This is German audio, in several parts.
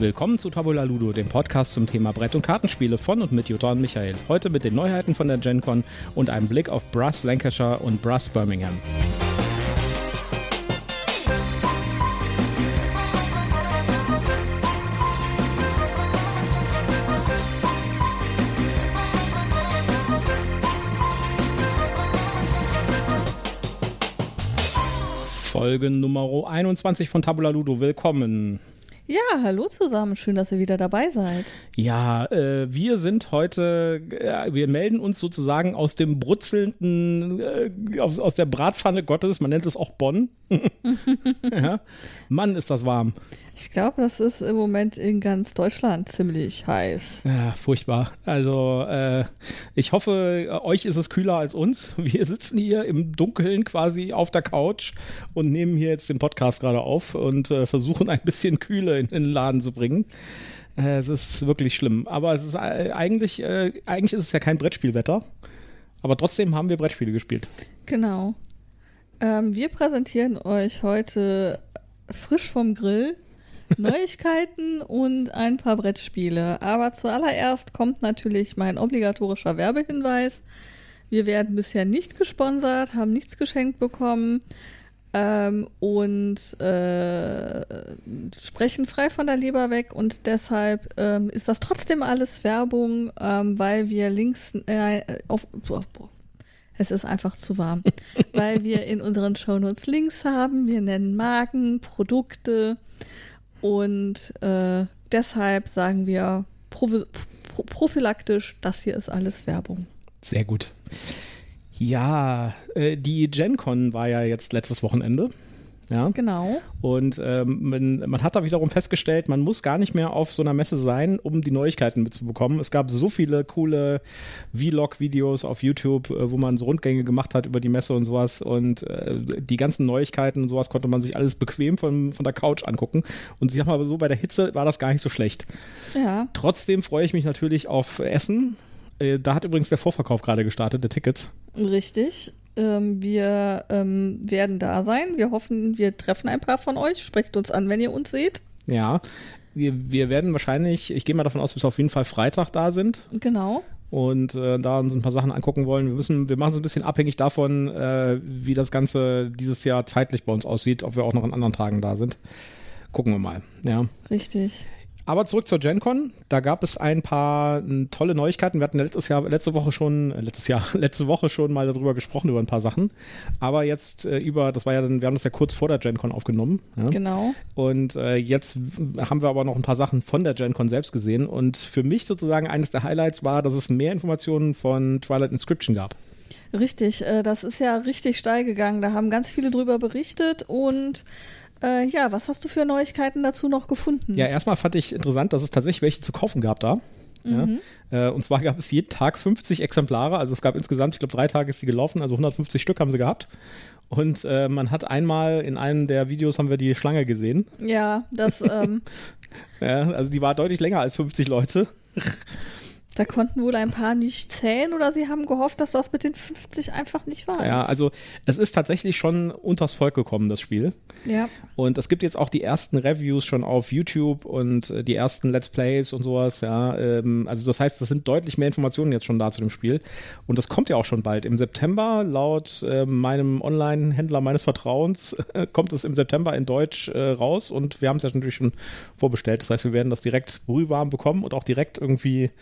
Willkommen zu Tabula Ludo, dem Podcast zum Thema Brett- und Kartenspiele von und mit Jutta und Michael. Heute mit den Neuheiten von der GenCon und einem Blick auf Brass Lancashire und Brass Birmingham. Folge Nummer 21 von Tabula Ludo. Willkommen. Ja, hallo zusammen. Schön, dass ihr wieder dabei seid. Ja, äh, wir sind heute, äh, wir melden uns sozusagen aus dem brutzelnden, äh, aus, aus der Bratpfanne Gottes, man nennt es auch Bonn. ja. Mann, ist das warm. Ich glaube, das ist im Moment in ganz Deutschland ziemlich heiß. Ja, furchtbar. Also, äh, ich hoffe, euch ist es kühler als uns. Wir sitzen hier im Dunkeln quasi auf der Couch und nehmen hier jetzt den Podcast gerade auf und äh, versuchen ein bisschen Kühle in, den Laden zu bringen. Äh, es ist wirklich schlimm. Aber es ist äh, eigentlich, äh, eigentlich ist es ja kein Brettspielwetter. Aber trotzdem haben wir Brettspiele gespielt. Genau. Ähm, wir präsentieren euch heute frisch vom Grill Neuigkeiten und ein paar Brettspiele. Aber zuallererst kommt natürlich mein obligatorischer Werbehinweis. Wir werden bisher nicht gesponsert, haben nichts geschenkt bekommen ähm, und äh, sprechen frei von der Leber weg und deshalb ähm, ist das trotzdem alles Werbung, ähm, weil wir Links äh, auf. Boah, boah, es ist einfach zu warm, weil wir in unseren Shownotes Links haben. Wir nennen Marken, Produkte und äh, deshalb sagen wir pro prophylaktisch, das hier ist alles Werbung. Sehr gut. Ja, äh, die GenCon war ja jetzt letztes Wochenende. Ja. Genau. Und ähm, man, man, hat da wiederum festgestellt, man muss gar nicht mehr auf so einer Messe sein, um die Neuigkeiten mitzubekommen. Es gab so viele coole Vlog-Videos auf YouTube, äh, wo man so Rundgänge gemacht hat über die Messe und sowas. Und äh, die ganzen Neuigkeiten und sowas konnte man sich alles bequem von, von der Couch angucken. Und ich sag mal so, bei der Hitze war das gar nicht so schlecht. Ja. Trotzdem freue ich mich natürlich auf Essen. Äh, da hat übrigens der Vorverkauf gerade gestartet, der Tickets. Richtig. Ähm, wir ähm, werden da sein. Wir hoffen, wir treffen ein paar von euch. Sprecht uns an, wenn ihr uns seht. Ja, wir, wir werden wahrscheinlich, ich gehe mal davon aus, dass wir auf jeden Fall Freitag da sind. Genau. Und äh, da uns ein paar Sachen angucken wollen. Wir müssen, wir machen es ein bisschen abhängig davon, äh, wie das Ganze dieses Jahr zeitlich bei uns aussieht, ob wir auch noch an anderen Tagen da sind. Gucken wir mal. Ja. Richtig. Aber zurück zur GenCon. Da gab es ein paar tolle Neuigkeiten. Wir hatten letztes Jahr, letzte Woche schon, äh, letztes Jahr, letzte Woche schon mal darüber gesprochen, über ein paar Sachen. Aber jetzt äh, über, das war ja dann, wir haben das ja kurz vor der GenCon aufgenommen. Ja? Genau. Und äh, jetzt haben wir aber noch ein paar Sachen von der GenCon selbst gesehen. Und für mich sozusagen eines der Highlights war, dass es mehr Informationen von Twilight Inscription gab. Richtig, äh, das ist ja richtig steil gegangen. Da haben ganz viele drüber berichtet und äh, ja, was hast du für Neuigkeiten dazu noch gefunden? Ja, erstmal fand ich interessant, dass es tatsächlich welche zu kaufen gab da. Mhm. Ja, äh, und zwar gab es jeden Tag 50 Exemplare, also es gab insgesamt, ich glaube, drei Tage ist sie gelaufen, also 150 Stück haben sie gehabt. Und äh, man hat einmal in einem der Videos haben wir die Schlange gesehen. Ja, das. Ähm ja, also die war deutlich länger als 50 Leute. Da konnten wohl ein paar nicht zählen oder sie haben gehofft, dass das mit den 50 einfach nicht war. Ja, also es ist tatsächlich schon unters Volk gekommen, das Spiel. Ja. Und es gibt jetzt auch die ersten Reviews schon auf YouTube und äh, die ersten Let's Plays und sowas, ja. Ähm, also das heißt, es sind deutlich mehr Informationen jetzt schon da zu dem Spiel. Und das kommt ja auch schon bald. Im September, laut äh, meinem Online-Händler meines Vertrauens, kommt es im September in Deutsch äh, raus und wir haben es ja natürlich schon vorbestellt. Das heißt, wir werden das direkt brühwarm bekommen und auch direkt irgendwie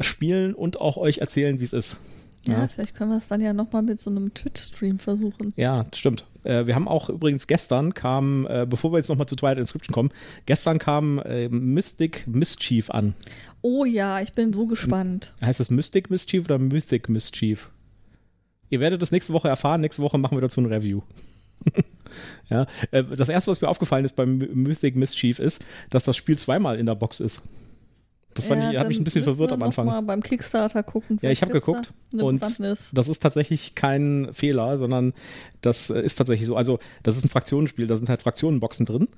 spielen und auch euch erzählen, wie es ist. Ja, ja, vielleicht können wir es dann ja nochmal mit so einem Twitch-Stream versuchen. Ja, stimmt. Äh, wir haben auch übrigens gestern kam, äh, bevor wir jetzt nochmal zu Twilight Inscription kommen, gestern kam äh, Mystic Mischief an. Oh ja, ich bin so gespannt. Heißt es Mystic Mischief oder Mythic Mischief? Ihr werdet das nächste Woche erfahren. Nächste Woche machen wir dazu ein Review. ja, äh, das erste, was mir aufgefallen ist beim Mythic Mischief ist, dass das Spiel zweimal in der Box ist. Das fand ja, ich, habe mich ein bisschen verwirrt am Anfang. Mal beim Kickstarter gucken. Ja, ich habe geguckt und das ist tatsächlich kein Fehler, sondern das ist tatsächlich so. Also das ist ein Fraktionenspiel, da sind halt Fraktionenboxen drin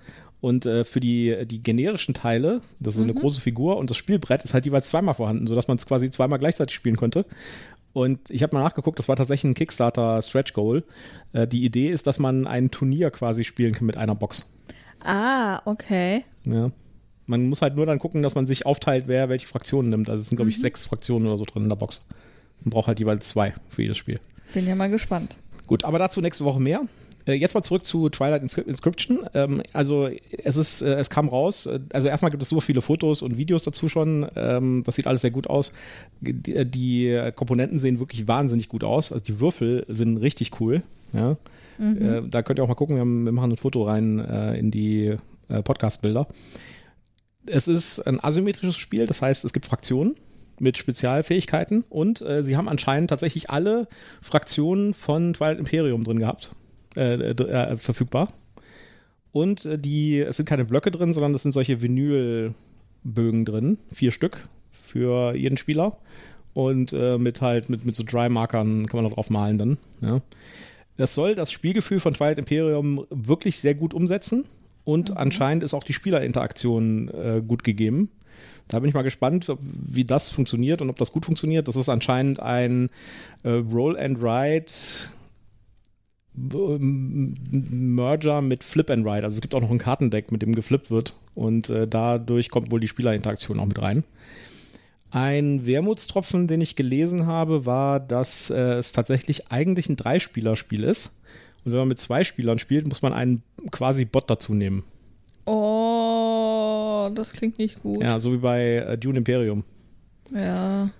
und äh, für die, die generischen Teile, das ist so eine mhm. große Figur und das Spielbrett ist halt jeweils zweimal vorhanden, sodass man es quasi zweimal gleichzeitig spielen konnte. Und ich habe mal nachgeguckt, das war tatsächlich ein Kickstarter Stretch Goal. Äh, die Idee ist, dass man ein Turnier quasi spielen kann mit einer Box. Ah, okay. Ja. Man muss halt nur dann gucken, dass man sich aufteilt, wer welche Fraktionen nimmt. Also es sind, glaube ich, sechs Fraktionen oder so drin in der Box. Man braucht halt jeweils zwei für jedes Spiel. Bin ja mal gespannt. Gut, aber dazu nächste Woche mehr. Äh, Jetzt mal zurück zu Twilight Inscri- Inscription. Ähm, also es ist, äh, es kam raus. äh, Also erstmal gibt es so viele Fotos und Videos dazu schon. Ähm, das sieht alles sehr gut aus. Die, Komponenten sehen wirklich wahnsinnig gut aus. Also die Würfel sind richtig cool. Ja. Äh, da könnt ihr auch mal gucken. Wir, machen ein Foto rein in die Podcast-Bilder. Es ist ein asymmetrisches Spiel. Das heißt, es gibt Fraktionen mit Spezialfähigkeiten und äh, sie haben anscheinend tatsächlich alle Fraktionen von Twilight Imperium drin gehabt äh, äh, verfügbar. Und äh, die, es sind keine Blöcke drin, sondern es sind solche Vinylbögen drin, vier Stück für jeden Spieler. Und äh, mit halt, mit, mit so Dry-Markern kann man da drauf malen dann. Ja. Das soll das Spielgefühl von Twilight Imperium wirklich sehr gut umsetzen. Und anscheinend ist auch die Spielerinteraktion äh, gut gegeben. Da bin ich mal gespannt, ob- wie das funktioniert und ob das gut funktioniert. Das ist anscheinend ein äh, Roll and Ride Merger mit Flip and Ride. Also es gibt auch noch ein Kartendeck, mit dem geflippt wird. Und äh, dadurch kommt wohl die Spielerinteraktion auch mit rein. Ein Wermutstropfen, den ich gelesen habe, war, dass äh, es tatsächlich eigentlich ein Dreispielerspiel ist. Und wenn man mit zwei Spielern spielt, muss man einen quasi Bot dazu nehmen. Oh, das klingt nicht gut. Ja, so wie bei äh, Dune Imperium. Ja.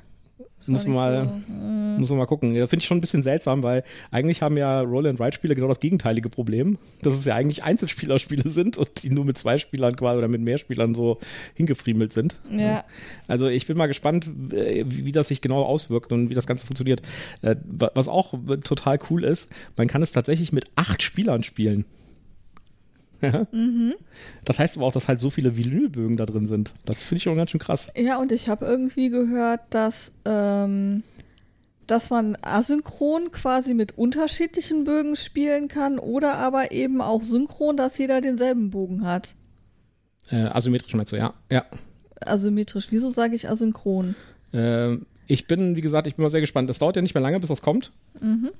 Das Muss mal, so, muss man mal gucken. Ja, Finde ich schon ein bisschen seltsam, weil eigentlich haben ja Roll-and-Ride-Spiele genau das gegenteilige Problem, dass es ja eigentlich Einzelspielerspiele sind und die nur mit zwei Spielern quasi oder mit mehr Spielern so hingefriemelt sind. Ja. Also ich bin mal gespannt, äh, wie das sich genau auswirkt und wie das Ganze funktioniert. Äh, wa- Was auch total cool ist, man kann es tatsächlich mit acht Spielern spielen. Ja. Das heißt aber auch, dass halt so viele Vinylbögen da drin sind. Das finde ich schon ganz schön krass. Ja, und ich habe irgendwie gehört, dass, ähm, dass man asynchron quasi mit unterschiedlichen Bögen spielen kann oder aber eben auch synchron, dass jeder denselben Bogen hat. Äh, asymmetrisch meinst du, ja. Ja. Asymmetrisch. Wieso sage ich asynchron? Ähm, ich bin, wie gesagt, ich bin mal sehr gespannt. Das dauert ja nicht mehr lange, bis das kommt.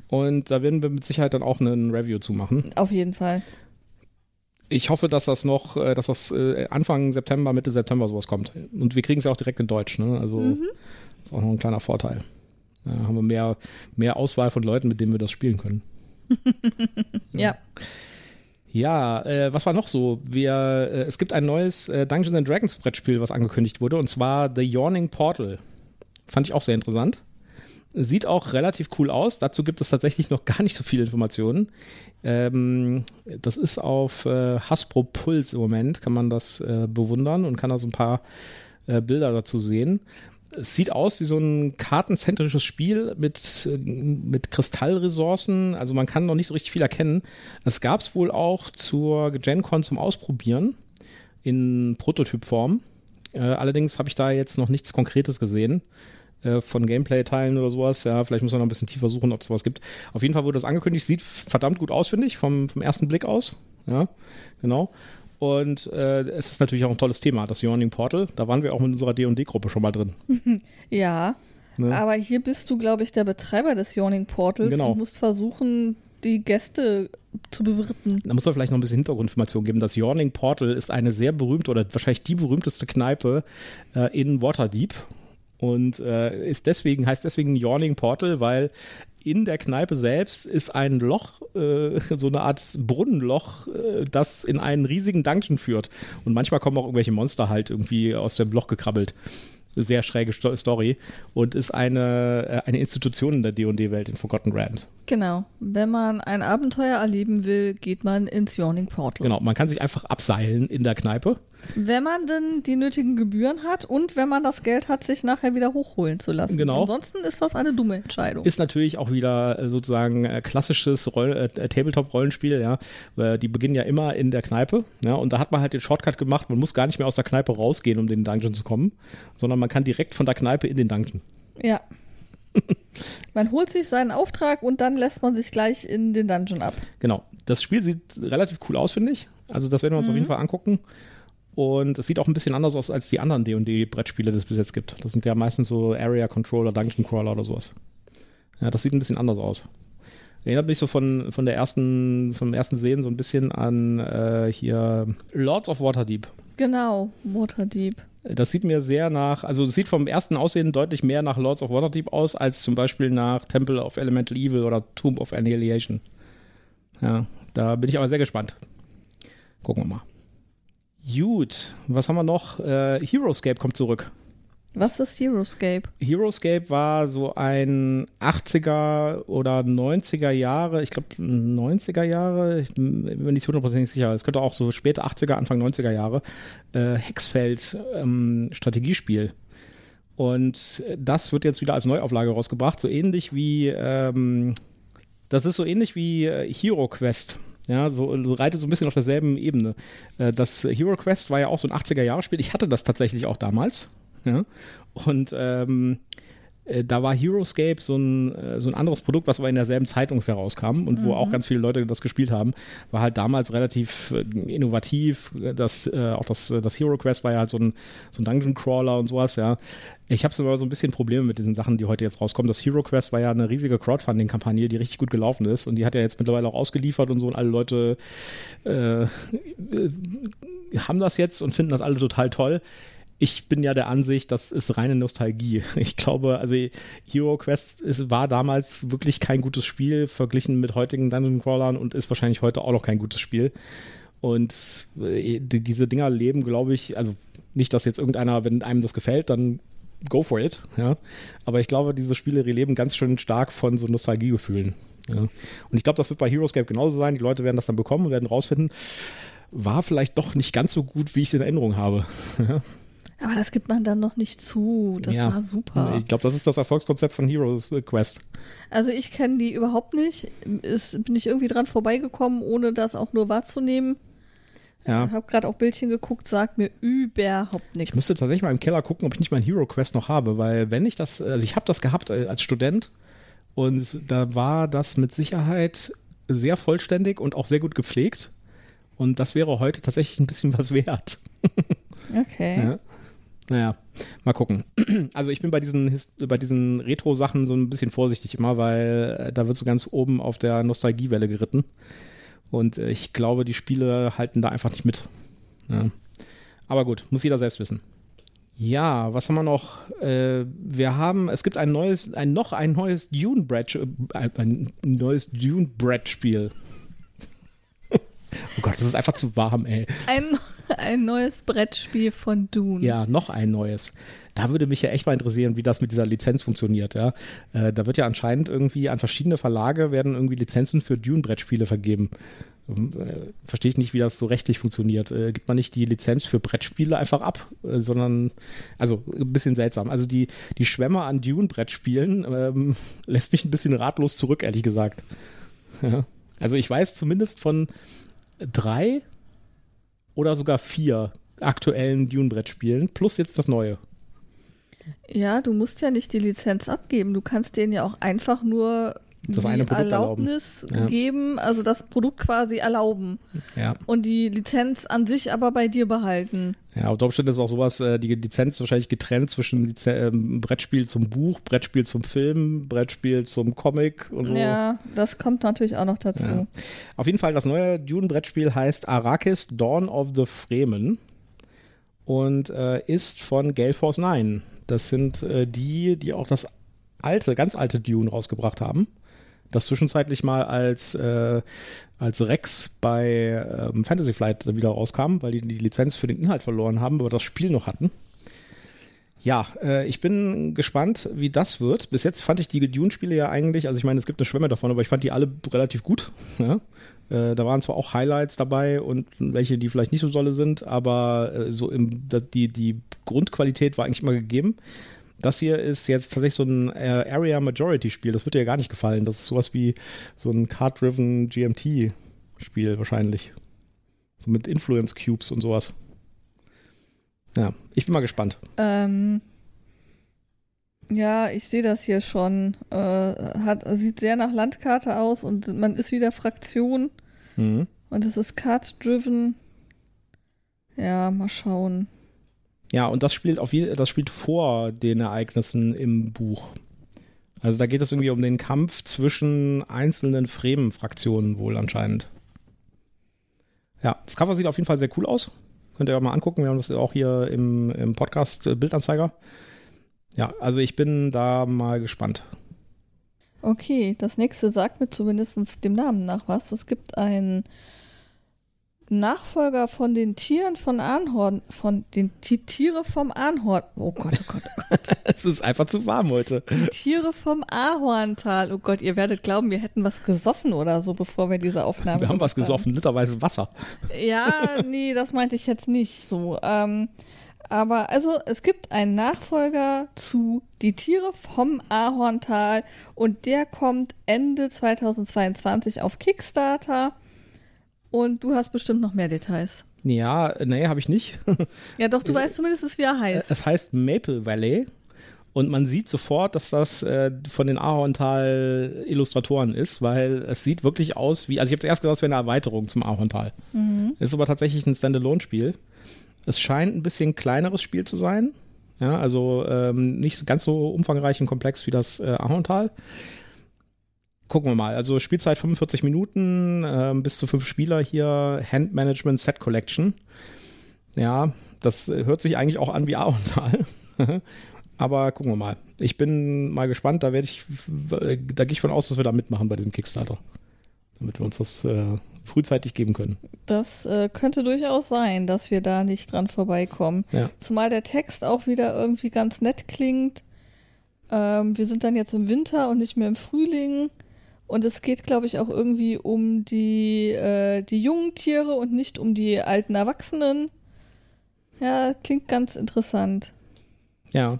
Und da werden wir mit Sicherheit dann auch einen Review zu machen. Auf jeden Fall. Ich hoffe, dass das noch, äh, dass das äh, Anfang September, Mitte September sowas kommt. Und wir kriegen es ja auch direkt in Deutsch, ne? Also ist auch noch ein kleiner Vorteil. Da haben wir mehr, mehr Auswahl von Leuten, mit denen wir das spielen können. Ja. Ja, äh, was war noch so? Wir, äh, es gibt ein neues äh, Dungeons and Dragons Brettspiel, was angekündigt wurde, und zwar The Yawning Portal. Fand ich auch sehr interessant. Sieht auch relativ cool aus. Dazu gibt es tatsächlich noch gar nicht so viele Informationen. Ähm, das ist auf äh, Hasbro Puls im Moment, kann man das äh, bewundern und kann da so ein paar äh, Bilder dazu sehen. Es sieht aus wie so ein kartenzentrisches Spiel mit, äh, mit Kristallressourcen. Also man kann noch nicht so richtig viel erkennen. Es gab es wohl auch zur GenCon zum Ausprobieren in Prototypform. Äh, allerdings habe ich da jetzt noch nichts Konkretes gesehen äh, von Gameplay-Teilen oder sowas. Ja, vielleicht muss man noch ein bisschen tiefer suchen, ob es sowas gibt. Auf jeden Fall wurde das angekündigt. Sieht verdammt gut aus, finde ich, vom, vom ersten Blick aus. Ja, genau. Und äh, es ist natürlich auch ein tolles Thema, das Yawning Portal. Da waren wir auch mit unserer D&D-Gruppe schon mal drin. Ja. Ne? Aber hier bist du, glaube ich, der Betreiber des Yawning Portals Genau. und musst versuchen, die Gäste zu bewirten. Da muss man vielleicht noch ein bisschen Hintergrundinformation geben. Das Yawning Portal ist eine sehr berühmte oder wahrscheinlich die berühmteste Kneipe äh, in Waterdeep. Und äh, ist deswegen, heißt deswegen Yawning Portal, weil in der Kneipe selbst ist ein Loch, äh, so eine Art Brunnenloch, äh, das in einen riesigen Dungeon führt. Und manchmal kommen auch irgendwelche Monster halt irgendwie aus dem Loch gekrabbelt. Sehr schräge Sto Story. Und ist eine, äh, eine Institution in der D&D-Welt in Forgotten Realms. Genau. Wenn man ein Abenteuer erleben will, geht man ins Yawning Portal. Genau, man kann sich einfach abseilen in der Kneipe. Wenn man denn die nötigen Gebühren hat und wenn man das Geld hat, sich nachher wieder hochholen zu lassen. Genau. Ansonsten ist das eine dumme Entscheidung. Ist natürlich auch wieder äh, sozusagen äh, klassisches Roll äh, Tabletop-Rollenspiel, ja. Äh, Die beginnen ja immer in der Kneipe, ja. Und da hat man halt den Shortcut gemacht, man muss gar nicht mehr aus der Kneipe rausgehen, um in den Dungeon zu kommen, sondern man kann direkt von der Kneipe in den Dungeon. ja. man holt sich seinen Auftrag und dann lässt man sich gleich in den Dungeon ab. Genau. Das Spiel sieht relativ cool aus, finde ich. Also das werden wir uns auf jeden Fall angucken. Und es sieht auch ein bisschen anders aus als die anderen D&D-Brettspiele, die es bis jetzt gibt. Das sind ja meistens so Area Controller, Dungeon Crawler oder sowas. Ja, das sieht ein bisschen anders aus. Erinnert mich so von, von der ersten, vom ersten Sehen so ein bisschen an äh, hier Lords of Waterdeep. Genau, Waterdeep. Das sieht mir sehr nach, also es sieht vom ersten Aussehen deutlich mehr nach Lords of Waterdeep aus, als zum Beispiel nach Temple of Elemental Evil oder Tomb of Annihilation. Ja, da bin ich aber sehr gespannt. Gucken wir mal. Gut, was haben wir noch? Äh, Heroescape kommt zurück. Was ist Heroescape? Heroescape war so ein 80er oder 90er Jahre, ich glaube 90er Jahre, ich bin mir nicht hundertprozentig sicher, es könnte auch so späte 80er, Anfang 90er Jahre, äh, Hexfeld ähm, Strategiespiel. Und das wird jetzt wieder als Neuauflage rausgebracht, so ähnlich wie, ähm, das ist so ähnlich wie äh, Hero Quest. Ja, so, so reitet so ein bisschen auf derselben Ebene. Äh, das Hero Quest war ja auch so ein 80er-Jahre-Spiel. Ich hatte das tatsächlich auch damals. Ja? Und ähm, äh, da war Heroescape so ein, äh, so ein anderes Produkt, was aber in derselben Zeit ungefähr rauskam und wo auch ganz viele Leute das gespielt haben. War halt damals relativ äh, innovativ. Das, äh, auch das, das Hero Quest war ja halt so ein, so ein Dungeon Crawler und sowas, ja. Ich habe immer so ein bisschen Probleme mit diesen Sachen, die heute jetzt rauskommen. Das Hero Quest war ja eine riesige Crowdfunding-Kampagne, die richtig gut gelaufen ist und die hat ja jetzt mittlerweile auch ausgeliefert und so und alle Leute äh, haben das jetzt und finden das alle total toll ich bin ja der Ansicht, das ist reine Nostalgie. Ich glaube, also Hero Quest ist, war damals wirklich kein gutes Spiel verglichen mit heutigen Dungeon Crawlern und ist wahrscheinlich heute auch noch kein gutes Spiel. Und äh, die, diese Dinger leben, glaube ich, also nicht, dass jetzt irgendeiner, wenn einem das gefällt, dann go for it, ja. Aber ich glaube, diese Spiele leben ganz schön stark von so Nostalgiegefühlen. Ja. Und ich glaube, das wird bei Heroescape genauso sein. Die Leute werden das dann bekommen und werden rausfinden, war vielleicht doch nicht ganz so gut, wie ich es in Erinnerung habe. Aber das gibt man dann noch nicht zu. Das ja. war super. Ich glaube, das ist das Erfolgskonzept von Heroes Quest. Also ich kenne die überhaupt nicht. Ist, bin ich irgendwie dran vorbeigekommen, ohne das auch nur wahrzunehmen. Ja. Ich habe gerade auch Bildchen geguckt, sagt mir überhaupt nichts. Ich müsste tatsächlich mal im Keller gucken, ob ich nicht mein Hero Quest noch habe, weil wenn ich das, also ich habe das gehabt äh, als Student und da war das mit Sicherheit sehr vollständig und auch sehr gut gepflegt. Und das wäre heute tatsächlich ein bisschen was wert. Okay. Ja. Naja, mal gucken. Also ich bin bei diesen, bei diesen Retro-Sachen so ein bisschen vorsichtig immer, weil äh, da wird so ganz oben auf der Nostalgiewelle geritten. Und äh, ich glaube, die Spiele halten da einfach nicht mit. Ja. Aber gut, muss jeder selbst wissen. Ja, was haben wir noch? Äh, wir haben, es gibt ein neues, ein noch ein neues Dune äh, ein neues Dune Bread Spiel. oh Gott, das ist einfach zu warm, ey. Ein ein neues Brettspiel von Dune. Ja, noch ein neues. Da würde mich ja echt mal interessieren, wie das mit dieser Lizenz funktioniert. Ja? Äh, da wird ja anscheinend irgendwie an verschiedene Verlage werden irgendwie Lizenzen für Dune-Brettspiele vergeben. Ähm, äh, Verstehe ich nicht, wie das so rechtlich funktioniert. Äh, gibt man nicht die Lizenz für Brettspiele einfach ab, äh, sondern, also ein bisschen seltsam. Also die, die Schwemme an Dune-Brettspielen ähm, lässt mich ein bisschen ratlos zurück, ehrlich gesagt. Ja. Also ich weiß zumindest von drei oder sogar vier aktuellen Dune-Brettspielen, plus jetzt das neue. Ja, du musst ja nicht die Lizenz abgeben. Du kannst denen ja auch einfach nur das die eine Produkt Erlaubnis erlauben. geben, also das Produkt quasi erlauben. Ja. Und die Lizenz an sich aber bei dir behalten. Ja, unter Umständen ist auch sowas, äh, die Lizenz wahrscheinlich getrennt zwischen ähm, Brettspiel zum Buch, Brettspiel zum Film, Brettspiel zum Comic und so. Ja, das kommt natürlich auch noch dazu. Ja. Auf jeden Fall, das neue Dune-Brettspiel heißt Arrakis Dawn of the Fremen und äh, ist von Gale Force 9. Das sind äh, die, die auch das alte, ganz alte Dune rausgebracht haben das zwischenzeitlich mal als, äh, als Rex bei ähm, Fantasy Flight wieder rauskam, weil die die Lizenz für den Inhalt verloren haben, aber das Spiel noch hatten. Ja, äh, ich bin gespannt, wie das wird. Bis jetzt fand ich die Dune-Spiele ja eigentlich, also ich meine, es gibt eine Schwemme davon, aber ich fand die alle relativ gut. Ja? Äh, da waren zwar auch Highlights dabei und welche, die vielleicht nicht so solle sind, aber äh, so im, die, die Grundqualität war eigentlich immer gegeben. Das hier ist jetzt tatsächlich so ein äh, Area Majority Spiel. Das wird dir ja gar nicht gefallen. Das ist sowas wie so ein Card-Driven GMT Spiel wahrscheinlich. So mit Influence Cubes und sowas. Ja, ich bin mal gespannt. Ähm, ja, ich sehe das hier schon. Äh, hat, sieht sehr nach Landkarte aus und man ist wieder Fraktion. Mhm. Und es ist Card-Driven. Ja, mal schauen. Ja, und das spielt auf jeden, das spielt vor den Ereignissen im Buch. Also da geht es irgendwie um den Kampf zwischen einzelnen Fremen-Fraktionen wohl anscheinend. Ja, das Cover sieht auf jeden Fall sehr cool aus. Könnt ihr euch mal angucken. Wir haben das auch hier im, im Podcast äh, Bildanzeiger. Ja, also ich bin da mal gespannt. Okay, das nächste sagt mir zumindest dem Namen nach was. Es gibt einen Nachfolger von den Tieren von Arnhorn, von den die Tiere vom Arnhorn. Oh Gott, oh Gott, oh Gott. es ist einfach zu warm heute. Die Tiere vom Ahorntal. Oh Gott, ihr werdet glauben, wir hätten was gesoffen oder so, bevor wir diese Aufnahme Wir haben was gesoffen, literweise Wasser. Ja, nee, das meinte ich jetzt nicht so. Ähm, aber also es gibt einen Nachfolger zu Die Tiere vom Ahorntal und der kommt Ende 2022 auf Kickstarter. Und du hast bestimmt noch mehr Details. Ja, nee, habe ich nicht. Ja, doch, du weißt zumindest, wie er heißt. Es heißt Maple Valley und man sieht sofort, dass das äh, von den Ahorntal-Illustratoren ist, weil es sieht wirklich aus wie, also ich habe zuerst gedacht, es wäre eine Erweiterung zum Ahorntal. Ist aber tatsächlich ein Standalone-Spiel. Es scheint ein bisschen kleineres Spiel zu sein. Ja, also ähm, nicht ganz so umfangreich und komplex wie das äh, Ahorntal. Gucken wir mal. Also Spielzeit 45 Minuten, ähm, bis zu fünf Spieler hier, Hand Management Set Collection. Ja, das äh, hört sich eigentlich auch an wie Ahorntal. Aber gucken wir mal. Ich bin mal gespannt. Da werde ich, äh, da gehe ich von aus, dass wir da mitmachen bei diesem Kickstarter. Damit wir uns das äh, frühzeitig geben können. Das äh, könnte durchaus sein, dass wir da nicht dran vorbeikommen. Ja. Zumal der Text auch wieder irgendwie ganz nett klingt. Ähm, wir sind dann jetzt im Winter und nicht mehr im Frühling. Und es geht, glaube ich, auch irgendwie um die, äh, die jungen Tiere und nicht um die alten Erwachsenen. Ja, klingt ganz interessant. Ja.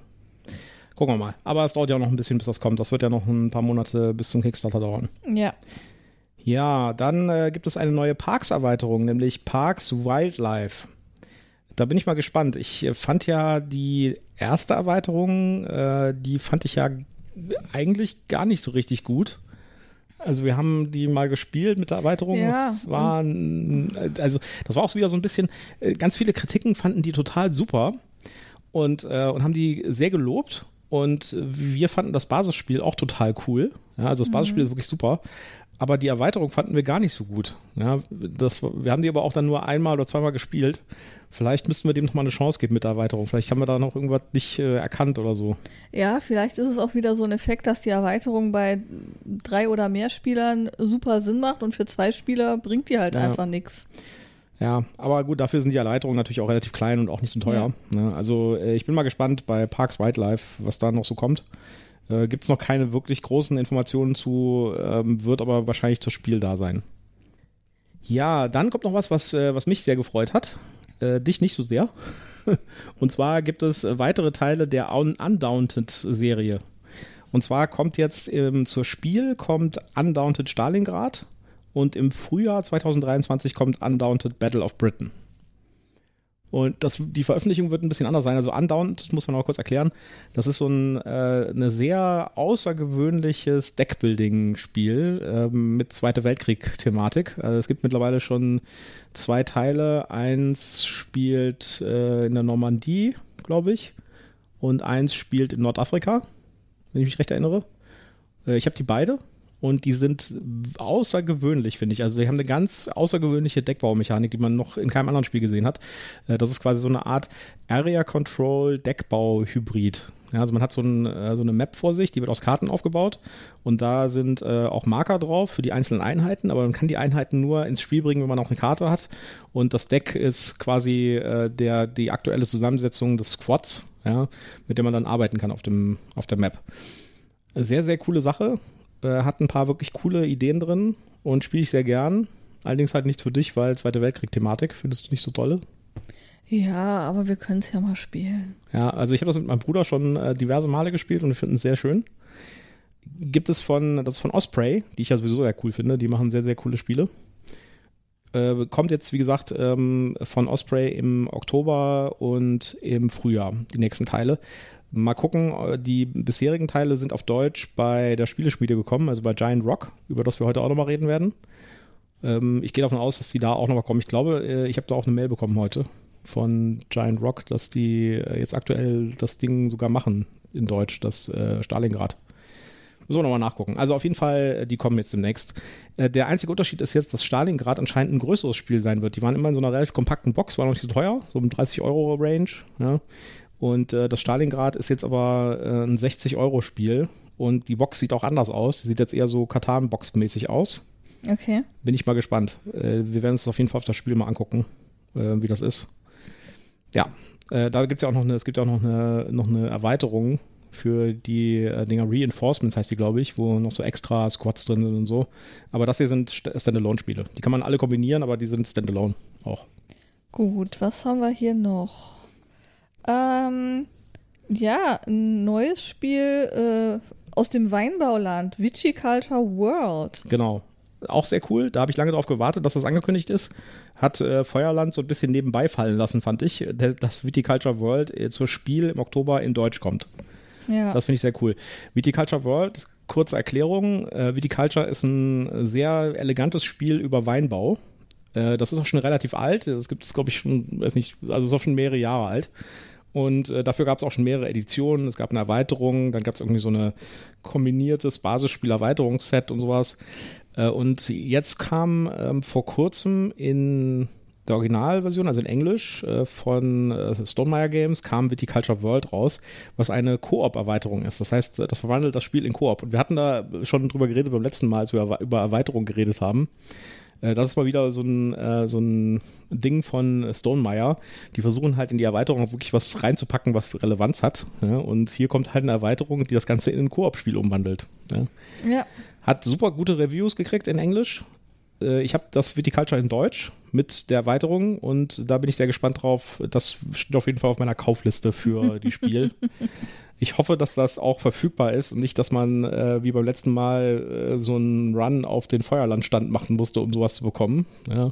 Gucken wir mal. Aber es dauert ja noch ein bisschen, bis das kommt. Das wird ja noch ein paar Monate bis zum Kickstarter dauern. Ja. Ja, dann äh, gibt es eine neue Parks-Erweiterung, nämlich Parks Wildlife. Da bin ich mal gespannt. Ich äh, fand ja die erste Erweiterung, äh, die fand ich ja eigentlich gar nicht so richtig gut. Also wir haben die mal gespielt mit der Erweiterung. Ja. Das war, also das war auch wieder so ein bisschen, äh, ganz viele Kritiken fanden die total super und, äh, und haben die sehr gelobt. Und wir fanden das Basisspiel auch total cool. Ja, also das Basisspiel ist wirklich super. Aber die Erweiterung fanden wir gar nicht so gut. Ja, das, wir haben die aber auch dann nur einmal oder zweimal gespielt. Vielleicht müssten wir dem noch mal eine Chance geben mit der Erweiterung. Vielleicht haben wir da noch irgendwas nicht äh, erkannt oder so. Ja, vielleicht ist es auch wieder so ein Effekt, dass die Erweiterung bei drei oder mehr Spielern super Sinn macht und für zwei Spieler bringt die halt Ja. einfach nichts. Ja, aber gut, dafür sind die Erweiterungen natürlich auch relativ klein und auch nicht so teuer. Ne? Also äh, ich bin mal gespannt bei Parks Wildlife, was da noch so kommt. Äh, Gibt es noch keine wirklich großen Informationen zu, ähm, wird aber wahrscheinlich das Spiel da sein. Ja, dann kommt noch was, was, äh, was mich sehr gefreut hat. Äh, dich nicht so sehr. Und zwar gibt es weitere Teile der Un Undaunted-Serie. Und zwar kommt jetzt ähm, zur Spiel kommt Undaunted Stalingrad und im Frühjahr 2023 kommt Undaunted Battle of Britain. Und das, die Veröffentlichung wird ein bisschen anders sein. Also Undaunted, muss man auch kurz erklären, das ist so ein äh, eine sehr außergewöhnliches Deckbuilding-Spiel ähm, mit Zweite Weltkrieg-Thematik. Also es gibt mittlerweile schon zwei Teile. Eins spielt äh, in der Normandie, glaube ich, und eins spielt in Nordafrika, wenn ich mich recht erinnere. Äh, ich habe die beide und die sind außergewöhnlich, finde ich. Also die haben eine ganz außergewöhnliche Deckbaumechanik, die man noch in keinem anderen Spiel gesehen hat. Äh, Das ist quasi so eine Art Area Control Deckbau-Hybrid. Ja, also man hat so, ein, äh, so eine Map vor sich, die wird aus Karten aufgebaut und da sind äh, auch Marker drauf für die einzelnen Einheiten, aber man kann die Einheiten nur ins Spiel bringen, wenn man auch eine Karte hat und das Deck ist quasi äh, der, die aktuelle Zusammensetzung des Squads, ja, mit dem man dann arbeiten kann auf, dem, auf der Map. Sehr, sehr coole Sache. Äh, hat ein paar wirklich coole Ideen drin und spiele ich sehr gern. Allerdings halt nichts für dich, weil Zweite Weltkrieg-Thematik findest du nicht so tolle. Ja, aber wir können es ja mal spielen. Ja, also ich habe das mit meinem Bruder schon äh, diverse Male gespielt und wir finden es sehr schön. Gibt es von, das ist von Osprey, die ich ja sowieso sehr cool finde, die machen sehr, sehr coole Spiele. Äh, kommt jetzt, wie gesagt, ähm, von Osprey im Oktober und im Frühjahr, die nächsten Teile. Mal gucken, äh, die bisherigen Teile sind auf Deutsch bei der Spieleschmiede gekommen, also bei Giant Rock, über das wir heute auch nochmal reden werden. Ähm, ich gehe davon aus, dass die da auch nochmal kommen. Ich glaube, äh, ich habe da auch eine Mail bekommen heute von Giant Rock, dass die äh, jetzt aktuell das Ding sogar machen in Deutsch, das äh, Stalingrad. So, nochmal nachgucken. Also auf jeden Fall, die kommen jetzt demnächst. Der einzige Unterschied ist jetzt, dass Stalingrad anscheinend ein größeres Spiel sein wird. Die waren immer in so einer relativ kompakten Box, war noch nicht so teuer, so im 30-Euro-Range. Ja. Und äh, das Stalingrad ist jetzt aber äh, ein 60-Euro-Spiel. Und die Box sieht auch anders aus. Die sieht jetzt eher so Katan-Box-mäßig aus. Okay. Bin ich mal gespannt. Äh, wir werden uns auf jeden Fall auf das Spiel mal angucken, äh, wie das ist. Ja, äh, da gibt es ja auch noch eine, es gibt ja auch noch eine, noch eine Erweiterung für die äh, Dinger Reinforcements heißt die, glaube ich, wo noch so extra Squads drin sind und so. Aber das hier sind St- Standalone-Spiele. Die kann man alle kombinieren, aber die sind Standalone auch. Gut, was haben wir hier noch? Ähm, ja, ein neues Spiel äh, aus dem Weinbauland, Viticulture World. Genau. Auch sehr cool. Da habe ich lange darauf gewartet, dass das angekündigt ist. Hat äh, Feuerland so ein bisschen nebenbei fallen lassen, fand ich, dass Viticulture World äh, zur Spiel im Oktober in Deutsch kommt. Ja. Das finde ich sehr cool. Viticulture World, kurze Erklärung. Äh, Viticulture ist ein sehr elegantes Spiel über Weinbau. Äh, das ist auch schon relativ alt. Das gibt es, glaube ich, schon, weiß nicht, also ist auch schon mehrere Jahre alt. Und äh, dafür gab es auch schon mehrere Editionen. Es gab eine Erweiterung, dann gab es irgendwie so eine kombiniertes Basisspiel-Erweiterungsset und sowas. Äh, und jetzt kam ähm, vor kurzem in der Originalversion, also in Englisch, äh, von äh, Stonemeyer Games, kam Viticulture World raus, was eine Koop-Erweiterung ist. Das heißt, das verwandelt das Spiel in Koop. Und wir hatten da schon drüber geredet beim letzten Mal, als wir über Erweiterung geredet haben. Äh, Das ist mal wieder so ein, äh, so ein Ding von Stonemeyer. Die versuchen halt in die Erweiterung wirklich was reinzupacken, was Relevanz hat. Und hier kommt halt eine Erweiterung, die das Ganze in ein Koop-Spiel umwandelt. Ja. Hat super gute Reviews gekriegt in Englisch. Äh, Ich habe das Viticulture in Deutsch mit der Erweiterung und da bin ich sehr gespannt drauf. Das steht auf jeden Fall auf meiner Kaufliste für die Spiel. Ich hoffe, dass das auch verfügbar ist und nicht, dass man äh, wie beim letzten Mal äh, so einen Run auf den Feuerlandstand machen musste, um sowas zu bekommen. Ja.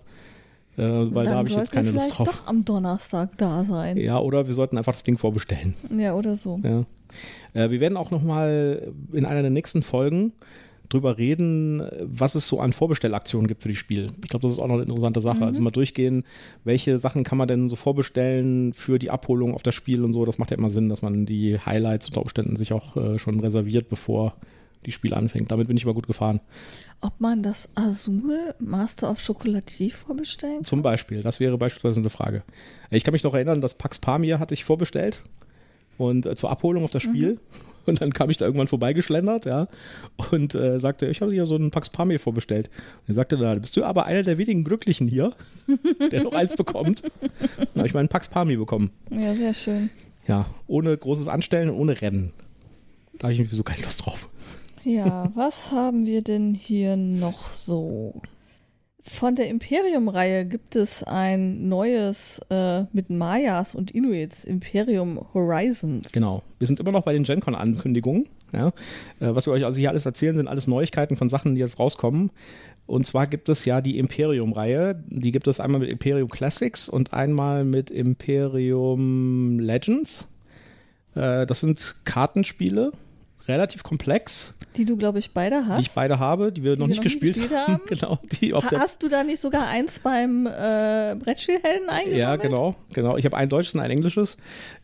Äh, weil da Dann habe ich jetzt keine Lust vielleicht drauf. doch am Donnerstag da sein. Ja, oder wir sollten einfach das Ding vorbestellen. Ja, oder so. Ja. Äh, wir werden auch noch mal in einer der nächsten Folgen drüber reden, was es so an Vorbestellaktionen gibt für die Spiele. Ich glaube, das ist auch noch eine interessante Sache. Also mal durchgehen, welche Sachen kann man denn so vorbestellen für die Abholung auf das Spiel und so. Das macht ja immer Sinn, dass man die Highlights unter Umständen sich auch äh, schon reserviert, bevor die Spiel anfängt. Damit bin ich aber gut gefahren. Ob man das Azul Master of Chocolativ vorbestellen kann? Zum Beispiel, das wäre beispielsweise eine Frage. Ich kann mich noch erinnern, dass Pax Pamir hatte ich vorbestellt und äh, zur Abholung auf das Spiel. Und dann kam ich da irgendwann vorbeigeschlendert, ja, und äh, sagte, ich habe hier so einen Pax Pamir vorbestellt. Und er sagte, da bist du aber einer der wenigen Glücklichen hier, der noch eins bekommt. Dann habe ich meinen Pax Pamir bekommen. Ja, sehr schön. Ja, ohne großes Anstellen und ohne Rennen. Da habe ich irgendwie so keine Lust drauf. Ja, was haben wir denn hier noch so? Von der Imperium-Reihe gibt es ein neues äh, mit Mayas und Inuits, Imperium Horizons. Genau. Wir sind immer noch bei den GenCon-Ankündigungen. Ja. Äh, was wir euch also hier alles erzählen, sind alles Neuigkeiten von Sachen, die jetzt rauskommen. Und zwar gibt es ja die Imperium-Reihe. Die gibt es einmal mit Imperium Classics und einmal mit Imperium Legends. Äh, das sind Kartenspiele, relativ komplex, Die du, glaube ich, beide hast. die ich beide habe, die wir noch wir nicht noch nicht gespielt, gespielt haben. genau, die auf Ha hast du da nicht sogar eins beim äh, Brettspielhelden eingesammelt? Ja, genau, genau. Ich habe ein deutsches und ein englisches.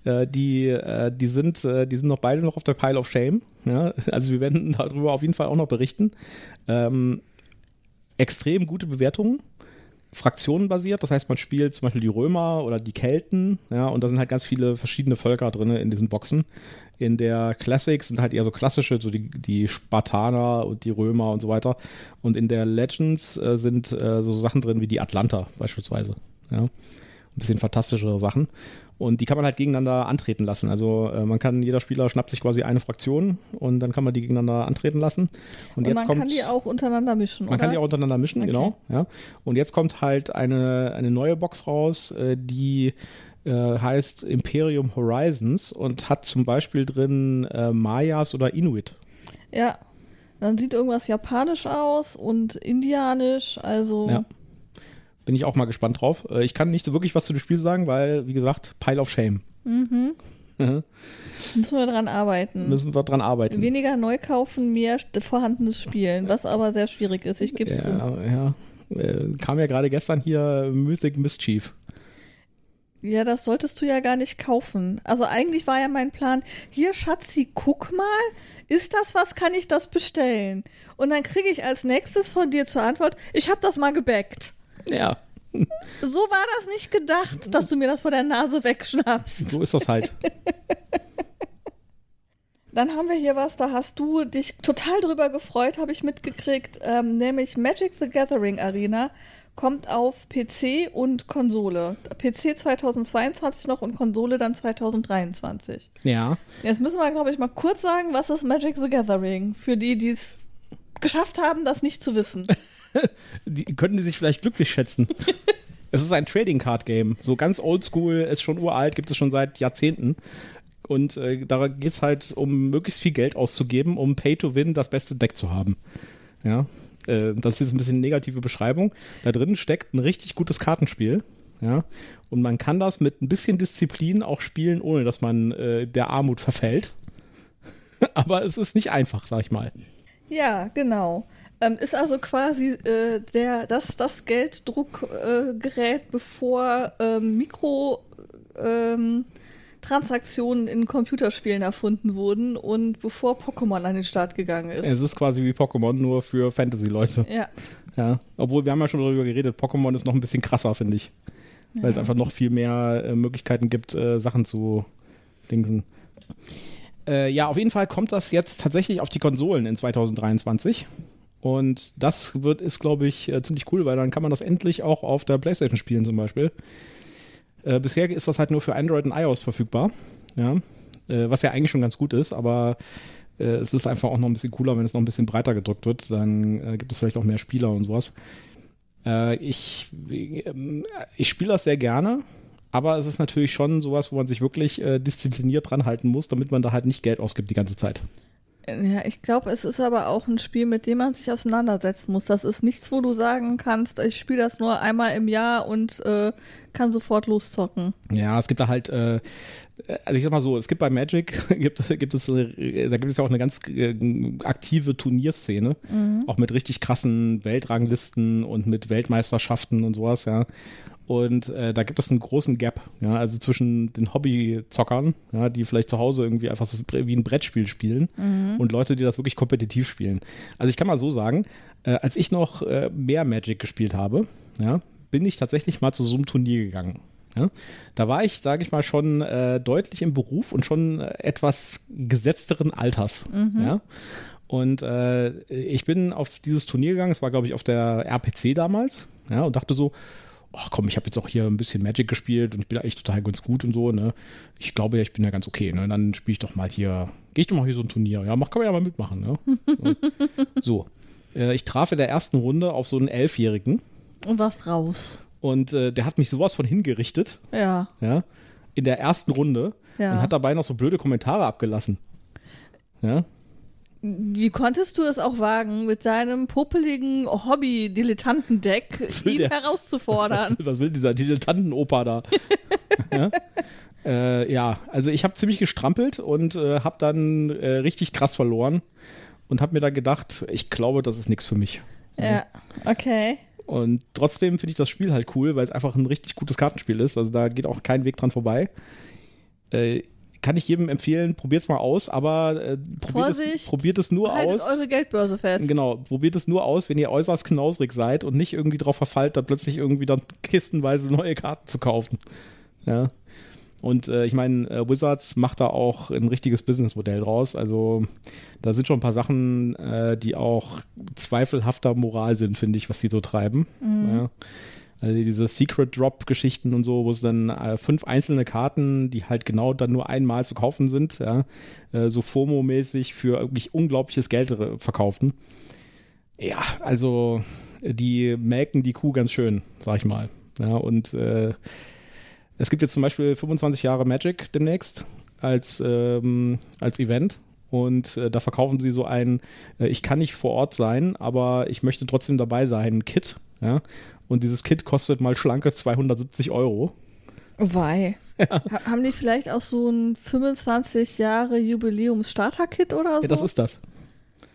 Äh, die, äh, die, sind, äh, die sind noch beide noch auf der Pile of Shame. Ja? Also wir werden darüber auf jeden Fall auch noch berichten. Ähm, extrem gute Bewertungen. Fraktionenbasiert, das heißt, man spielt zum Beispiel die Römer oder die Kelten, ja, und da sind halt ganz viele verschiedene Völker drin in diesen Boxen. In der Classics sind halt eher so klassische, so die, die Spartaner und die Römer und so weiter. Und in der Legends äh, sind äh, so Sachen drin wie die Atlanta beispielsweise. Ja. Ein bisschen fantastischere Sachen. Und die kann man halt gegeneinander antreten lassen. Also äh, man kann, jeder Spieler schnappt sich quasi eine Fraktion und dann kann man die gegeneinander antreten lassen. Und, Und jetzt man kommt. kann die auch untereinander mischen, Man oder? kann die auch untereinander mischen, Okay. genau. Ja. Und jetzt kommt halt eine, eine neue Box raus, äh, die äh, heißt Imperium Horizons und hat zum Beispiel drin äh, Mayas oder Inuit. Ja. Dann sieht irgendwas japanisch aus und indianisch, also Ja. Bin ich auch mal gespannt drauf. Äh, ich kann nicht so wirklich was zu dem Spiel sagen, weil, wie gesagt, Pile of Shame. müssen wir dran arbeiten. Müssen wir dran arbeiten. Weniger neu kaufen, mehr vorhandenes Spielen, was aber sehr schwierig ist, ich gebe es zu. Ja, ja. Äh, kam ja gerade gestern hier Mythic Mischief. Ja, das solltest du ja gar nicht kaufen. Also eigentlich war ja mein Plan, hier Schatzi, guck mal, ist das was, kann ich das bestellen? Und dann kriege ich als nächstes von dir zur Antwort, ich habe das mal gebackt. Ja. So war das nicht gedacht, dass du mir das vor der Nase wegschnappst. So ist das halt. Dann haben wir hier was, da hast du dich total drüber gefreut, habe ich mitgekriegt, ähm, nämlich Magic the Gathering Arena kommt auf PC und Konsole. PC 2022 noch und Konsole dann 2023. Ja. Jetzt müssen wir, glaube ich, mal kurz sagen, was ist Magic the Gathering? Für die, die es geschafft haben, das nicht zu wissen. die, könnten die sich vielleicht glücklich schätzen. es ist ein Trading Card Game. So ganz oldschool, ist schon uralt, gibt es schon seit Jahrzehnten. Und äh, da geht es halt um möglichst viel Geld auszugeben, um Pay to Win das beste Deck zu haben. Ja. Äh, das ist jetzt ein bisschen eine negative Beschreibung. Da drin steckt ein richtig gutes Kartenspiel. Ja. Und man kann das mit ein bisschen Disziplin auch spielen, ohne dass man äh, der Armut verfällt. Aber es ist nicht einfach, sag ich mal. Ja, genau. Ähm, ist also quasi äh, der, das, das Gelddruckgerät, äh, bevor ähm, Mikro. Ähm, Transaktionen in Computerspielen erfunden wurden und bevor Pokémon an den Start gegangen ist. Es ist quasi wie Pokémon, nur für Fantasy-Leute. Ja. Ja. Obwohl, wir haben ja schon darüber geredet, Pokémon ist noch ein bisschen krasser, finde ich. Ja. Weil es einfach noch viel mehr äh, Möglichkeiten gibt, äh, Sachen zu dingsen. Äh, ja, auf jeden Fall kommt das jetzt tatsächlich auf die Konsolen in 2023. Und das wird, ist, glaube ich, äh, ziemlich cool, weil dann kann man das endlich auch auf der Playstation spielen zum Beispiel. Äh, bisher ist das halt nur für Android und iOS verfügbar. Ja. Äh, was ja eigentlich schon ganz gut ist, aber äh, es ist einfach auch noch ein bisschen cooler, wenn es noch ein bisschen breiter gedrückt wird. Dann äh, gibt es vielleicht auch mehr Spieler und sowas. Äh, ich ähm, ich spiele das sehr gerne. Aber es ist natürlich schon sowas, wo man sich wirklich äh, diszipliniert dran halten muss, damit man da halt nicht Geld ausgibt die ganze Zeit. Ja, ich glaube, es ist aber auch ein Spiel, mit dem man sich auseinandersetzen muss. Das ist nichts, wo du sagen kannst, ich spiele das nur einmal im Jahr und äh, kann sofort loszocken. Ja, es gibt da halt, äh, also ich sag mal so, es gibt bei Magic, gibt, gibt es, äh, da gibt es ja auch eine ganz äh, aktive Turnierszene, mhm. auch mit richtig krassen Weltranglisten und mit Weltmeisterschaften und sowas, ja. Und äh, da gibt es einen großen Gap, ja, also zwischen den Hobbyzockern, ja, die vielleicht zu Hause irgendwie einfach so wie ein Brettspiel spielen mhm. und Leute, die das wirklich kompetitiv spielen. Also ich kann mal so sagen, äh, als ich noch äh, mehr Magic gespielt habe, ja, bin ich tatsächlich mal zu so einem Turnier gegangen. Ja? Da war ich, sage ich mal, schon äh, deutlich im Beruf und schon äh, etwas gesetzteren Alters. Mhm. Ja? Und äh, ich bin auf dieses Turnier gegangen, es war, glaube ich, auf der RPC damals, ja, und dachte so, ach komm, ich habe jetzt auch hier ein bisschen Magic gespielt und ich bin da echt total ganz gut und so, ne? Ich glaube ja, ich bin ja ganz okay, ne? Dann spiele ich doch mal hier, gehe ich doch mal hier so ein Turnier. Ja, mach, kann man ja mal mitmachen, ne? so. Äh, ich traf in der ersten Runde auf so einen Elfjährigen. Und warst raus. Und äh, der hat mich sowas von hingerichtet. Ja. Ja. In der ersten Runde. Ja. Und hat dabei noch so blöde Kommentare abgelassen. Ja. Wie konntest du es auch wagen, mit deinem popeligen Hobby-Dilettantendeck ihn der, herauszufordern? Was will, was will dieser Dilettantenoper da? ja? Äh, ja? also ich habe ziemlich gestrampelt und äh, habe dann äh, richtig krass verloren und habe mir da gedacht, ich glaube, das ist nichts für mich. Ja, okay. Und trotzdem finde ich das Spiel halt cool, weil es einfach ein richtig gutes Kartenspiel ist. Also da geht auch kein Weg dran vorbei. Äh, kann ich jedem empfehlen, probiert es mal aus, aber äh, probiert, es, probiert es nur aus. eure Geldbörse fest. Genau, probiert es nur aus, wenn ihr äußerst knausrig seid und nicht irgendwie darauf verfallt, da plötzlich irgendwie dann kistenweise neue Karten zu kaufen. Ja. Und äh, ich meine, äh, Wizards macht da auch ein richtiges Businessmodell draus. Also da sind schon ein paar Sachen, äh, die auch zweifelhafter Moral sind, finde ich, was die so treiben. Mhm. Ja. Also diese Secret Drop Geschichten und so, wo es dann äh, fünf einzelne Karten, die halt genau dann nur einmal zu kaufen sind, ja, äh, so FOMO-mäßig für wirklich unglaubliches Geld verkaufen. Ja, also die melken die Kuh ganz schön, sag ich mal. Ja, und äh, es gibt jetzt zum Beispiel 25 Jahre Magic demnächst als, ähm, als Event. Und äh, da verkaufen sie so ein, äh, ich kann nicht vor Ort sein, aber ich möchte trotzdem dabei sein, Kit. Ja? Und dieses Kit kostet mal schlanke 270 Euro. Wei. Ja. Haben die vielleicht auch so ein 25 Jahre Jubiläums Starter-Kit oder so? Ja, das ist das.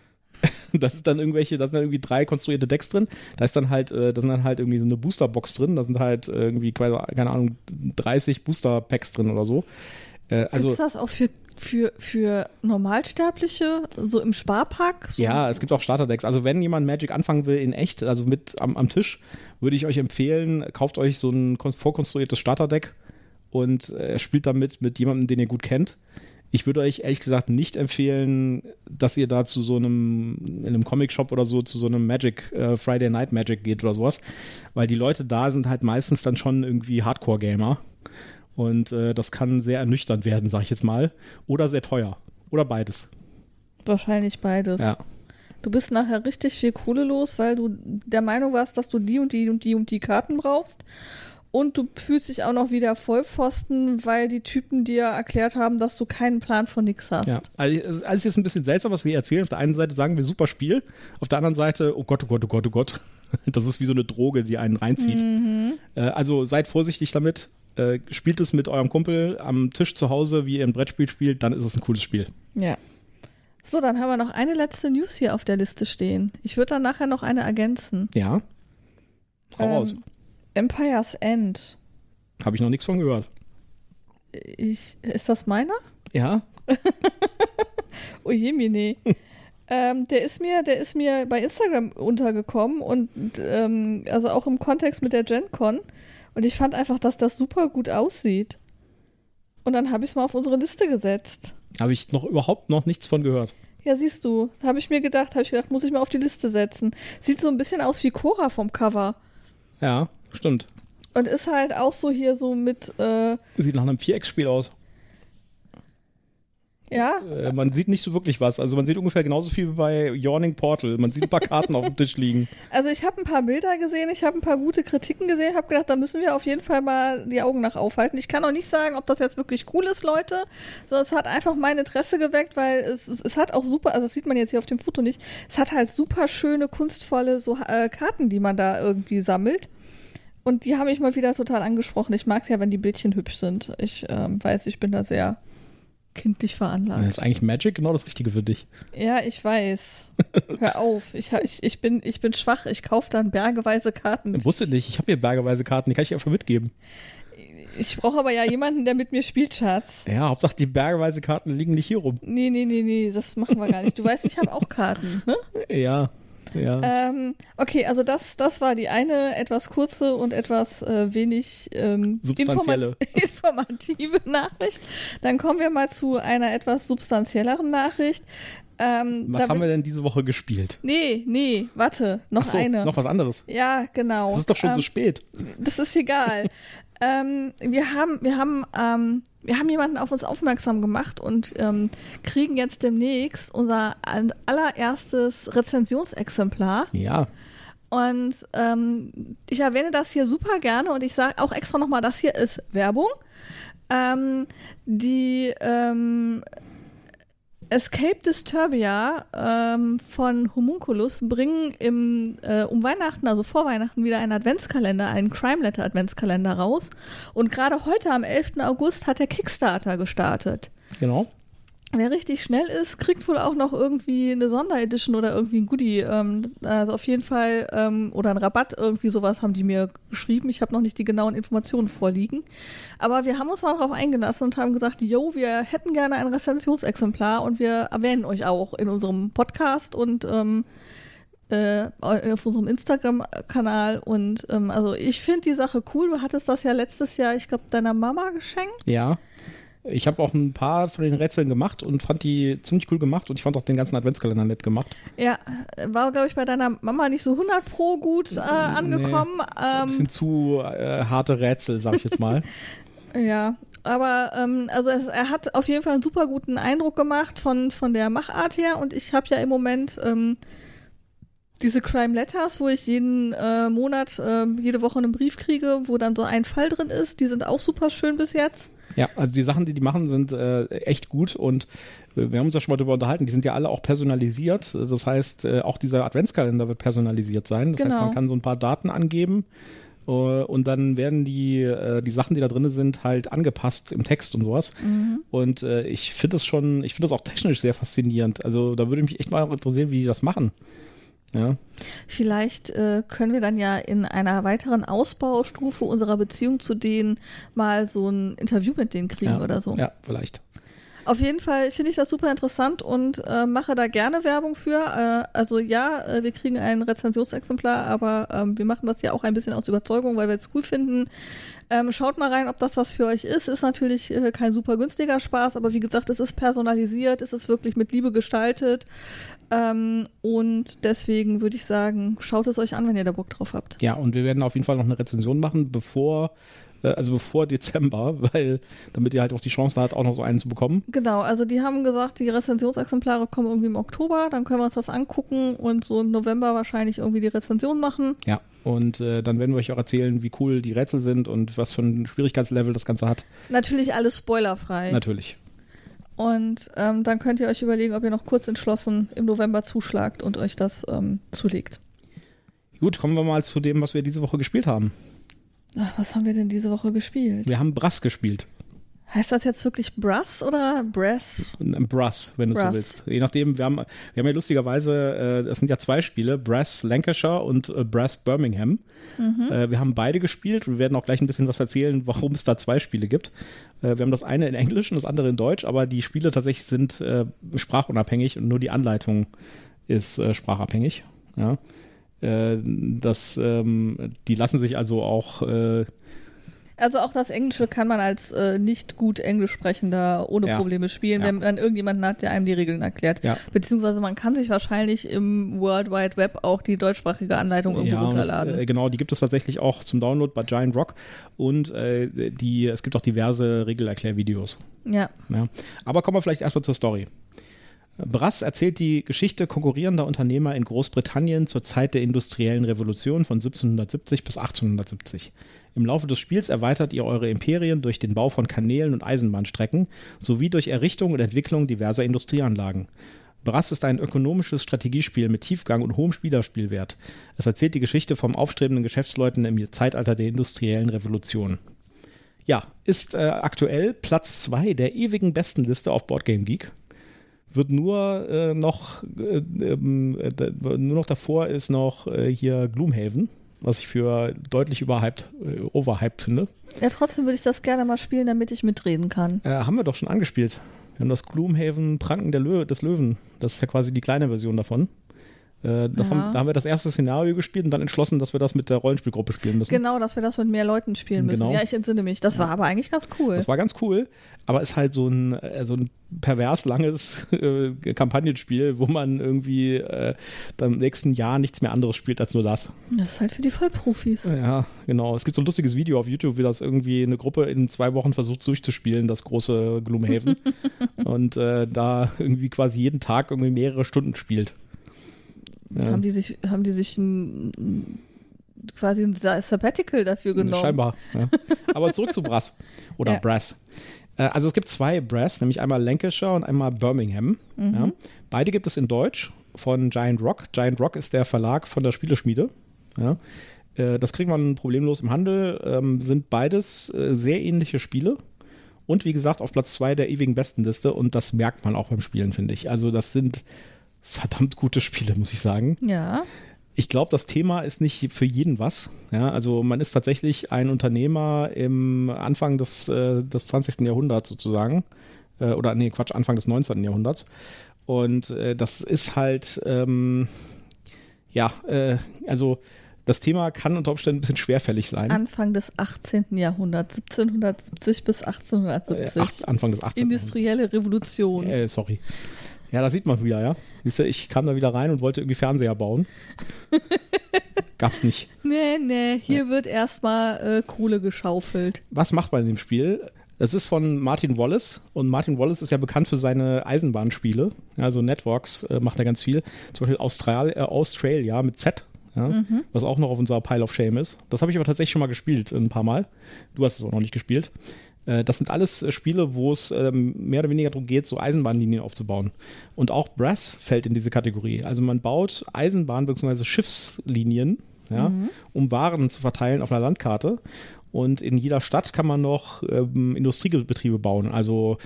da sind dann irgendwelche, da sind dann irgendwie drei konstruierte Decks drin. Da ist dann halt, äh, da sind dann halt irgendwie so eine Boosterbox drin. Da sind halt irgendwie, keine Ahnung, 30 Booster-Packs drin oder so. Äh, also, Ist das auch für für, für Normalsterbliche, so im Sparpack? So? Ja, es gibt auch Starterdecks. Also wenn jemand Magic anfangen will in echt, also mit am, am Tisch, würde ich euch empfehlen, kauft euch so ein vorkonstruiertes Starterdeck und äh, spielt damit mit jemandem, den ihr gut kennt. Ich würde euch ehrlich gesagt nicht empfehlen, dass ihr da zu so einem, in einem Comic-Shop oder so, zu so einem Magic, äh, Friday Night Magic geht oder sowas, weil die Leute da sind halt meistens dann schon irgendwie Hardcore-Gamer. Und äh, das kann sehr ernüchternd werden, sag ich jetzt mal. Oder sehr teuer. Oder beides. Wahrscheinlich beides. Ja. Du bist nachher richtig viel Kohle los, weil du der Meinung warst, dass du die und die und die und die Karten brauchst. Und du fühlst dich auch noch wieder Vollpfosten, weil die Typen dir erklärt haben, dass du keinen Plan von nix hast. Ja, also es ist alles jetzt ein bisschen seltsam, was wir erzählen. Auf der einen Seite sagen wir super Spiel, auf der anderen Seite, oh Gott, oh Gott, oh Gott, oh Gott. Das ist wie so eine Droge, die einen reinzieht. Mhm. Äh, also seid vorsichtig damit. Äh, spielt es mit eurem Kumpel am Tisch zu Hause, wie ihr ein Brettspiel spielt, dann ist es ein cooles Spiel. Ja. So, dann haben wir noch eine letzte News hier auf der Liste stehen. Ich würde dann nachher noch eine ergänzen. Ja. Hau ähm, raus. Empire's End. Habe ich noch nichts von gehört. Ich, ist das meiner? Ja. oh je, Mine. ähm, der ist mir, der ist mir bei Instagram untergekommen und ähm, also auch im Kontext mit der GenCon. Und ich fand einfach, dass das super gut aussieht. Und dann habe ich es mal auf unsere Liste gesetzt. Habe ich noch überhaupt noch nichts von gehört. Ja, siehst du. Habe ich mir gedacht, habe ich gedacht, muss ich mal auf die Liste setzen. Sieht so ein bisschen aus wie Cora vom Cover. Ja, stimmt. Und ist halt auch so hier so mit. Äh, Sieht nach einem Vierecksspiel aus. Ja. Äh, man sieht nicht so wirklich was. Also man sieht ungefähr genauso viel wie bei Yawning Portal. Man sieht ein paar Karten auf dem Tisch liegen. Also ich habe ein paar Bilder gesehen, ich habe ein paar gute Kritiken gesehen, habe gedacht, da müssen wir auf jeden Fall mal die Augen nach aufhalten. Ich kann auch nicht sagen, ob das jetzt wirklich cool ist, Leute, sondern es hat einfach mein Interesse geweckt, weil es, es, es, hat auch super, also das sieht man jetzt hier auf dem Foto nicht, es hat halt super schöne, kunstvolle so äh, Karten, die man da irgendwie sammelt. Und die haben mich mal wieder total angesprochen. Ich mag es ja, wenn die Bildchen hübsch sind. Ich ähm, weiß, ich bin da sehr kindlich veranlagt. Das ist eigentlich Magic genau das Richtige für dich. Ja, ich weiß. Hör auf. Ich, ich, ich, bin, ich bin schwach. Ich kaufe dann bergeweise Karten. Ich wusste nicht. Ich habe hier bergeweise Karten. Die kann ich dir einfach mitgeben. Ich brauche aber ja jemanden, der mit mir spielt, Schatz. Ja, Hauptsache die bergeweise Karten liegen nicht hier rum. Nee, nee, nee, nee. Das machen wir gar nicht. Du weißt, ich habe auch Karten, ne? Ja. Ja. Ähm, okay, also das, das war die eine etwas kurze und etwas äh, wenig ähm, informat informative Nachricht. Dann kommen wir mal zu einer etwas substanzielleren Nachricht. Ähm, was haben wir denn diese Woche gespielt? Nee, nee, warte, noch so, eine. Noch was anderes. Ja, genau. Das ist doch schon ähm, zu spät. Das ist egal. ähm, wir haben, wir haben, ähm, wir haben jemanden auf uns aufmerksam gemacht und ähm, kriegen jetzt demnächst unser allererstes Rezensionsexemplar. Ja. Und ähm, ich erwähne das hier super gerne und ich sage auch extra nochmal, das hier ist Werbung. Ähm, die ähm, Escape Disturbia ähm, von Homunculus bringen im, äh, um Weihnachten, also vor Weihnachten, wieder einen Adventskalender, einen Crime Letter Adventskalender raus. Und gerade heute am 11. August hat der Kickstarter gestartet. Genau. Wer richtig schnell ist, kriegt wohl auch noch irgendwie eine Sonderedition oder irgendwie ein Goodie. Ähm, also auf jeden Fall, ähm, oder ein Rabatt, irgendwie sowas haben die mir geschrieben. Ich habe noch nicht die genauen Informationen vorliegen. Aber wir haben uns mal darauf eingelassen und haben gesagt, yo, wir hätten gerne ein Rezensionsexemplar und wir erwähnen euch auch in unserem Podcast und ähm, äh, auf unserem Instagram-Kanal. Und ähm, also ich finde die Sache cool. Du hattest das ja letztes Jahr, ich glaube, deiner Mama geschenkt. Ja. Ich habe auch ein paar von den Rätseln gemacht und fand die ziemlich cool gemacht und ich fand auch den ganzen Adventskalender nett gemacht. Ja, war, glaube ich, bei deiner Mama nicht so 100 pro gut äh, angekommen. Nee, ähm, ein bisschen zu äh, harte Rätsel, sag ich jetzt mal. ja, aber ähm, also es, er hat auf jeden Fall einen super guten Eindruck gemacht von, von der Machart her und ich habe ja im Moment ähm, diese Crime Letters, wo ich jeden äh, Monat, äh, jede Woche einen Brief kriege, wo dann so ein Fall drin ist, die sind auch super schön bis jetzt. Ja, also die Sachen, die die machen, sind äh, echt gut und äh, wir haben uns ja schon mal darüber unterhalten, die sind ja alle auch personalisiert. Das heißt, äh, auch dieser Adventskalender wird personalisiert sein. Das genau. heißt, man kann so ein paar Daten angeben Äh, und dann werden die, die Sachen, die da drin sind, halt angepasst im Text und sowas. Mhm. Und ich finde das schon, ich finde das auch technisch sehr faszinierend. Also da würde mich echt mal interessieren, wie die das machen. Ja. Vielleicht äh, können wir dann ja in einer weiteren Ausbaustufe unserer Beziehung zu denen mal so ein Interview mit denen kriegen ja. oder so. Ja, vielleicht. Auf jeden Fall finde ich das super interessant und äh, mache da gerne Werbung für. Äh, also ja, äh, wir kriegen ein Rezensionsexemplar, aber ähm, wir machen das ja auch ein bisschen aus Überzeugung, weil wir es cool finden. Ähm, schaut mal rein, ob das was für euch ist. Ist natürlich äh, kein super günstiger Spaß, aber wie gesagt, es ist personalisiert, es ist wirklich mit Liebe gestaltet. Ähm, und deswegen würde ich sagen, schaut es euch an, wenn ihr da Bock drauf habt. Ja, und wir werden auf jeden Fall noch eine Rezension machen, bevor also bevor Dezember, weil damit ihr halt auch die Chance habt, auch noch so einen zu bekommen. Genau, also die haben gesagt, die Rezensionsexemplare kommen irgendwie im Oktober, dann können wir uns das angucken und so im November wahrscheinlich irgendwie die Rezension machen. Ja, und äh, dann werden wir euch auch erzählen, wie cool die Rätsel sind und was für ein Schwierigkeitslevel das Ganze hat. Natürlich alles spoilerfrei. Natürlich. Und ähm, dann könnt ihr euch überlegen, ob ihr noch kurz entschlossen im November zuschlagt und euch das ähm, zulegt. Gut, kommen wir mal zu dem, was wir diese Woche gespielt haben. Ach, was haben wir denn diese Woche gespielt? Wir haben Brass gespielt. Heißt das jetzt wirklich Brass oder Brass? Brass, wenn du Brass. so willst. Je nachdem, wir haben, wir haben ja lustigerweise, äh, das sind ja zwei Spiele, Brass Lancashire und äh, Brass Birmingham. Äh, wir haben beide gespielt. Wir werden auch gleich ein bisschen was erzählen, warum es da zwei Spiele gibt. Wir haben das eine in Englisch und das andere in Deutsch, aber die Spiele tatsächlich sind sprachunabhängig und nur die Anleitung ist sprachabhängig. Ja. Äh, das, ähm, die lassen sich also auch äh, Also auch das Englische kann man als äh, nicht gut Englisch sprechender ohne Ja. Probleme spielen, Ja. wenn man irgendjemanden hat, der einem die Regeln erklärt. Ja. Beziehungsweise man kann sich wahrscheinlich im World Wide Web auch die deutschsprachige Anleitung irgendwo und das, runterladen. äh, genau, die gibt es tatsächlich auch zum Download bei Giant Rock und äh, die, es gibt auch diverse Regelerklärvideos. ja. Ja. Aber kommen wir vielleicht erstmal zur Story. Brass erzählt die Geschichte konkurrierender Unternehmer in Großbritannien zur Zeit der industriellen Revolution von 1770 bis 1870. Im Laufe des Spiels erweitert ihr eure Imperien durch den Bau von Kanälen und Eisenbahnstrecken sowie durch Errichtung und Entwicklung diverser Industrieanlagen. Brass ist ein ökonomisches Strategiespiel mit Tiefgang und hohem Spielerspielwert. Es erzählt die Geschichte vom aufstrebenden Geschäftsleuten im Zeitalter der industriellen Revolution. Ja, ist äh, aktuell Platz 2 der ewigen Bestenliste auf Boardgame Geek. Wird nur äh, noch, äh, ähm, äh, nur noch davor ist noch äh, hier Gloomhaven, was ich für deutlich überhyped, äh, overhyped finde. ja, trotzdem würde ich das gerne mal spielen, damit ich mitreden kann. Äh, haben wir doch schon angespielt. Wir haben das Gloomhaven Pranken der Lö des Löwen. Das ist ja quasi die kleine Version davon. Äh, das Ja. haben, da haben wir das erste Szenario gespielt und dann entschlossen, dass wir das mit der Rollenspielgruppe spielen müssen. Genau, dass wir das mit mehr Leuten spielen müssen. Genau. Ja, ich entsinne mich. Das war aber eigentlich ganz cool. Das war ganz cool, aber ist halt so ein, äh, so ein pervers langes äh, Kampagnenspiel, wo man irgendwie äh, dann im nächsten Jahr nichts mehr anderes spielt als nur das. Das ist halt für die Vollprofis. Ja, genau. Es gibt so ein lustiges Video auf YouTube, wie das irgendwie eine Gruppe in zwei Wochen versucht durchzuspielen, das große Gloomhaven. und äh, da irgendwie quasi jeden Tag irgendwie mehrere Stunden spielt. Ja. Haben die sich, haben die sich ein, quasi ein Sa- Sabbatical dafür genommen? Scheinbar. Ja. Aber zurück zu Brass oder Ja. Brass. Äh, Also es gibt zwei Brass, nämlich einmal Lancashire und einmal Birmingham. Mhm. Ja. Beide gibt es in Deutsch von Giant Rock. Giant Rock ist der Verlag von der Spieleschmiede. Ja. Äh, Das kriegt man problemlos im Handel. Ähm, Sind beides äh, sehr ähnliche Spiele. Und wie gesagt, auf Platz zwei der ewigen Bestenliste. Und das merkt man auch beim Spielen, finde ich. Also das sind verdammt gute Spiele, muss ich sagen Ja. ich glaube, das Thema ist nicht für jeden was. Ja, also man ist tatsächlich ein Unternehmer im Anfang des, äh, des 20. Jahrhunderts sozusagen. Äh, oder nee, Quatsch, Anfang des 19. Jahrhunderts. Und äh, das ist halt, ähm, ja, äh, also das Thema kann unter Umständen ein bisschen schwerfällig sein. Anfang des 18. Jahrhunderts, 1770 bis Äh, 1870. acht, Anfang des 18. Industrielle Revolution. Äh, sorry. Ja, da sieht man wieder, ja. Siehst du, ich kam da wieder rein und wollte irgendwie Fernseher bauen. Gab's nicht. Nee, nee, hier wird erstmal äh, Kohle geschaufelt. was macht man in dem Spiel? Das ist von Martin Wallace und Martin Wallace ist ja bekannt für seine Eisenbahnspiele. Also Networks äh, macht er ganz viel. Zum Beispiel Austral äh, Australia mit Z, ja, was auch noch auf unserer Pile of Shame ist. Das habe ich aber tatsächlich schon mal gespielt, ein paar Mal. Du hast es auch noch nicht gespielt. Äh, das sind alles äh, Spiele, wo es ähm, mehr oder weniger darum geht, so Eisenbahnlinien aufzubauen. Und auch Brass fällt in diese Kategorie. Also man baut Eisenbahn- bzw. Schiffslinien ja, um Waren zu verteilen auf einer Landkarte. Und in jeder Stadt kann man noch ähm, Industriebetriebe bauen, also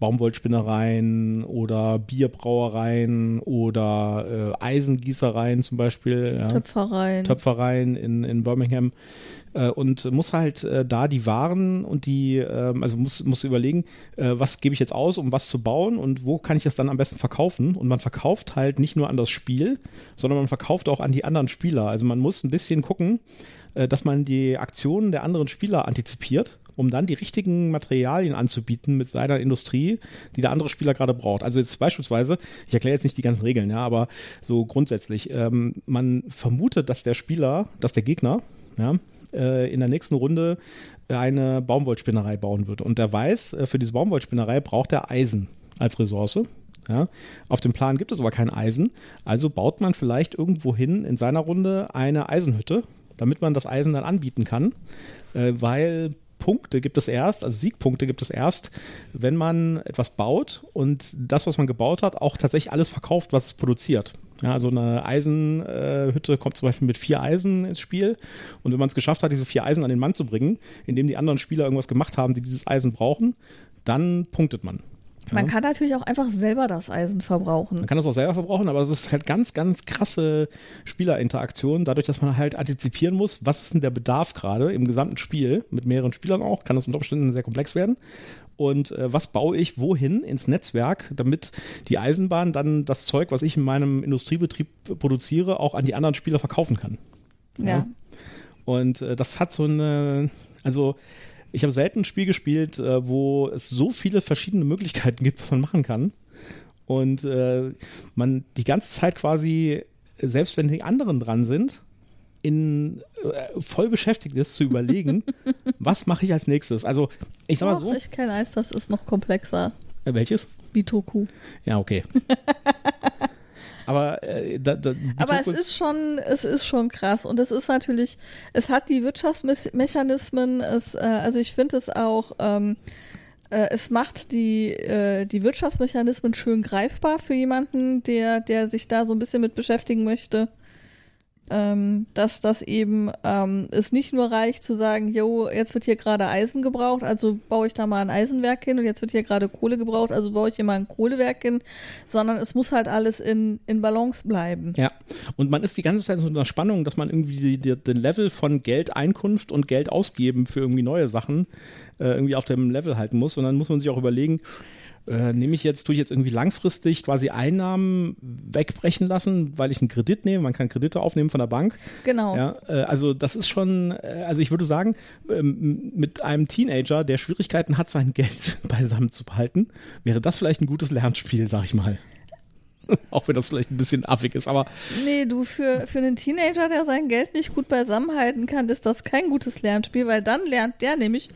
Baumwollspinnereien oder Bierbrauereien oder äh, Eisengießereien zum Beispiel. Ja. Töpfereien. Töpfereien in, in Birmingham und muss halt äh, da die Waren und die, äh, also muss, muss überlegen, äh, was gebe ich jetzt aus, um was zu bauen und wo kann ich das dann am besten verkaufen. Und man verkauft halt nicht nur an das Spiel, sondern man verkauft auch an die anderen Spieler. Also man muss ein bisschen gucken, äh, dass man die Aktionen der anderen Spieler antizipiert um dann die richtigen Materialien anzubieten mit seiner Industrie, die der andere Spieler gerade braucht. Also jetzt beispielsweise, ich erkläre jetzt nicht die ganzen Regeln, ja, aber so grundsätzlich, ähm, man vermutet, dass der Spieler, dass der Gegner, ja, äh, in der nächsten Runde eine Baumwollspinnerei bauen wird. Und der weiß, äh, für diese Baumwollspinnerei braucht er Eisen als Ressource. Ja, auf dem Plan gibt es aber kein Eisen, also baut man vielleicht irgendwo hin in seiner Runde eine Eisenhütte, damit man das Eisen dann anbieten kann, äh, weil Punkte gibt es erst, also Siegpunkte gibt es erst, wenn man etwas baut und das, was man gebaut hat, auch tatsächlich alles verkauft, was es produziert. Ja, also eine Eisenhütte kommt zum Beispiel mit vier Eisen ins Spiel und wenn man es geschafft hat, diese vier Eisen an den Mann zu bringen, indem die anderen Spieler irgendwas gemacht haben, die dieses Eisen brauchen, dann punktet man. Man kann natürlich auch einfach selber das Eisen verbrauchen. Man kann das auch selber verbrauchen, aber es ist halt ganz, ganz krasse Spielerinteraktion, dadurch, dass man halt antizipieren muss, was ist denn der Bedarf gerade im gesamten Spiel, mit mehreren Spielern auch, kann das unter Umständen sehr komplex werden. Und äh, was baue ich wohin ins Netzwerk, damit die Eisenbahn dann das Zeug, was ich in meinem Industriebetrieb produziere, auch an die anderen Spieler verkaufen kann. Ja. ja. Und äh, das hat so eine, also ich habe selten ein Spiel gespielt, äh, wo es so viele verschiedene Möglichkeiten gibt, was man machen kann. Und äh, man die ganze Zeit quasi, selbst wenn die anderen dran sind, in äh, voll beschäftigt ist zu überlegen, was mache ich als nächstes. Also ich sag mal so. Ich kenne eins, das ist noch komplexer. Welches? Bitoku. Ja, okay. Aber, äh, da, da, Aber es ist schon, es ist schon krass. Und es ist natürlich, es hat die Wirtschaftsmechanismen, es, äh, also ich finde es auch, ähm, äh, es macht die, äh, die Wirtschaftsmechanismen schön greifbar für jemanden, der, der sich da so ein bisschen mit beschäftigen möchte ähm, dass das eben ähm, es nicht nur reicht zu sagen, jo, jetzt wird hier gerade Eisen gebraucht, also baue ich da mal ein Eisenwerk hin und jetzt wird hier gerade Kohle gebraucht, also baue ich hier mal ein Kohlewerk hin, sondern es muss halt alles in, in Balance bleiben. Ja, und man ist die ganze Zeit so in der Spannung, dass man irgendwie den Level von Geldeinkunft und Geld ausgeben für irgendwie neue Sachen äh, irgendwie auf dem Level halten muss und dann muss man sich auch überlegen, äh, nehme ich jetzt, tue ich jetzt irgendwie langfristig quasi Einnahmen wegbrechen lassen, weil ich einen Kredit nehme. Man kann Kredite aufnehmen von der Bank. Genau. Ja, äh, also das ist schon, äh, also ich würde sagen, ähm, mit einem Teenager, der Schwierigkeiten hat, sein Geld beisammen zu behalten, wäre das vielleicht ein gutes Lernspiel, sag ich mal. Auch wenn das vielleicht ein bisschen affig ist, aber. Nee, du, für, für einen Teenager, der sein Geld nicht gut beisammenhalten kann, ist das kein gutes Lernspiel, weil dann lernt der nämlich,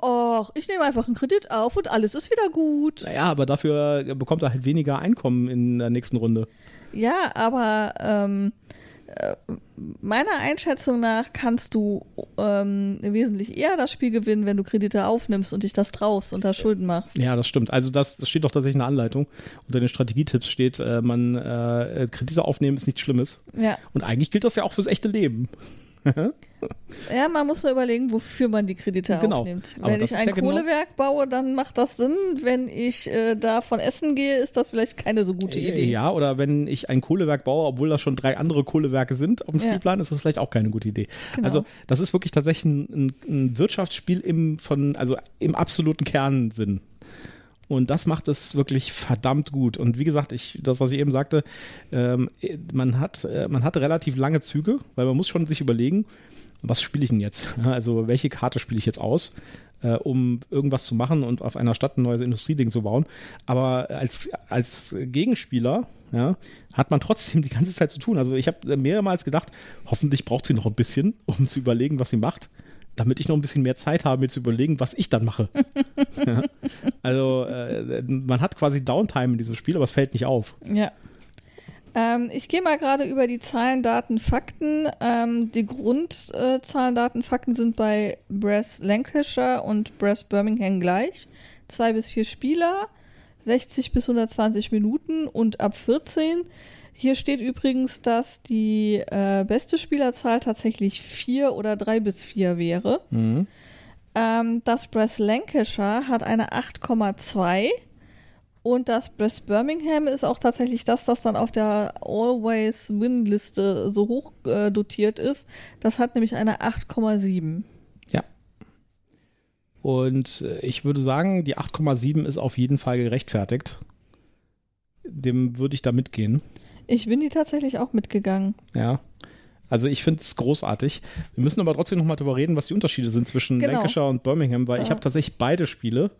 ach, ich nehme einfach einen Kredit auf und alles ist wieder gut. Naja, aber dafür bekommt er halt weniger Einkommen in der nächsten Runde. Ja, aber ähm, äh, meiner Einschätzung nach kannst du ähm, wesentlich eher das Spiel gewinnen, wenn du Kredite aufnimmst und dich das traust und da Schulden machst. Ja, das stimmt. Also das, das steht doch tatsächlich in der Anleitung. Unter den Strategietipps steht, äh, man äh, Kredite aufnehmen ist nichts Schlimmes. Ja. Und eigentlich gilt das ja auch fürs echte Leben. Ja, man muss nur überlegen, wofür man die Kredite genau. aufnimmt. Wenn ich ein ja genau Kohlewerk genau baue, dann macht das Sinn. Wenn ich äh, davon essen gehe, ist das vielleicht keine so gute äh, Idee. Ja, oder wenn ich ein Kohlewerk baue, obwohl da schon drei andere Kohlewerke sind auf dem ja. Spielplan, ist das vielleicht auch keine gute Idee. Genau. Also das ist wirklich tatsächlich ein, ein Wirtschaftsspiel im, von, also im absoluten Kernsinn. Und das macht es wirklich verdammt gut. Und wie gesagt, ich, das, was ich eben sagte, ähm, man, hat, äh, man hat relativ lange Züge, weil man muss schon sich überlegen, was spiele ich denn jetzt? Also welche Karte spiele ich jetzt aus, äh, um irgendwas zu machen und auf einer Stadt ein neues Industrieding zu bauen. Aber als, als Gegenspieler ja, hat man trotzdem die ganze Zeit zu tun. Also ich habe mehrmals gedacht, hoffentlich braucht sie noch ein bisschen, um zu überlegen, was sie macht damit ich noch ein bisschen mehr Zeit habe, mir zu überlegen, was ich dann mache. ja. Also äh, man hat quasi Downtime in diesem Spiel, aber es fällt nicht auf. Ja. Ähm, ich gehe mal gerade über die Zahlen, Daten, Fakten. Ähm, die Grundzahlen, äh, Daten, Fakten sind bei Brass Lancashire und Brass Birmingham gleich. Zwei bis vier Spieler, 60 bis 120 Minuten und ab 14 Hier steht übrigens, dass die äh, beste Spielerzahl tatsächlich vier oder drei bis vier wäre. Mhm. Ähm, das Brest Lancashire hat eine 8,2 und das Brest Birmingham ist auch tatsächlich das, das dann auf der Always Win-Liste so hoch äh, dotiert ist. Das hat nämlich eine 8,7. Ja. Und äh, ich würde sagen, die 8,7 ist auf jeden Fall gerechtfertigt. Dem würde ich da mitgehen. Ich bin die tatsächlich auch mitgegangen. Ja. Also ich finde es großartig. Wir müssen aber trotzdem nochmal darüber reden, was die Unterschiede sind zwischen Genau. Lancashire und Birmingham, weil ich Ja. habe tatsächlich beide Spiele,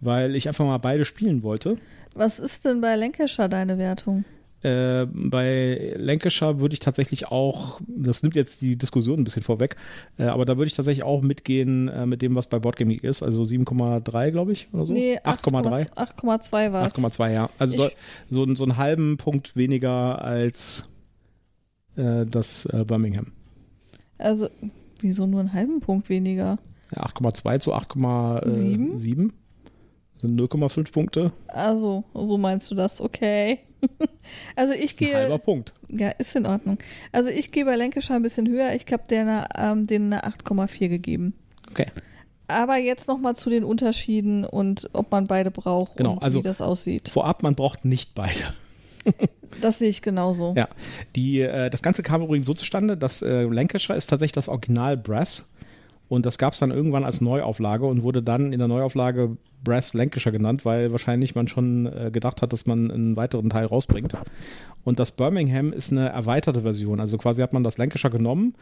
weil ich einfach mal beide spielen wollte. Was ist denn bei Lancashire deine Wertung? Äh, bei Lancashire würde ich tatsächlich auch, das nimmt jetzt die Diskussion ein bisschen vorweg, äh, aber da würde ich tatsächlich auch mitgehen äh, mit dem, was bei Boardgame Geek ist, also 7,3 glaube ich oder so. Nee, 8,3. 8,2 war es. 8,2, ja. Also Ich- so, so, einen- so einen halben Punkt weniger als äh, das äh, Birmingham. Also, wieso nur einen halben Punkt weniger? Ja, 8,2 zu 8,7 Sieben? Sind 0,5 Punkte. Also, so meinst du das, okay. also ich Ein halber gehe, Punkt. ja, ist in Ordnung. Also ich gehe bei Lancashire ein bisschen höher. Ich habe denen, ähm, denen eine 8,4 gegeben. Okay. Aber jetzt nochmal zu den Unterschieden und ob man beide braucht Genau, und also- wie das aussieht. Vorab, man braucht nicht beide. Das sehe ich genauso. Ja, die, äh, das Ganze kam übrigens so zustande, dass äh, Lancashire ist tatsächlich das Original Brass und das gab es dann irgendwann als Neuauflage und wurde dann in der Neuauflage Brass Lancashire genannt, weil wahrscheinlich man schon äh, gedacht hat, dass man einen weiteren Teil rausbringt. Und das Birmingham ist eine erweiterte Version. Also quasi hat man das Lancashire genommen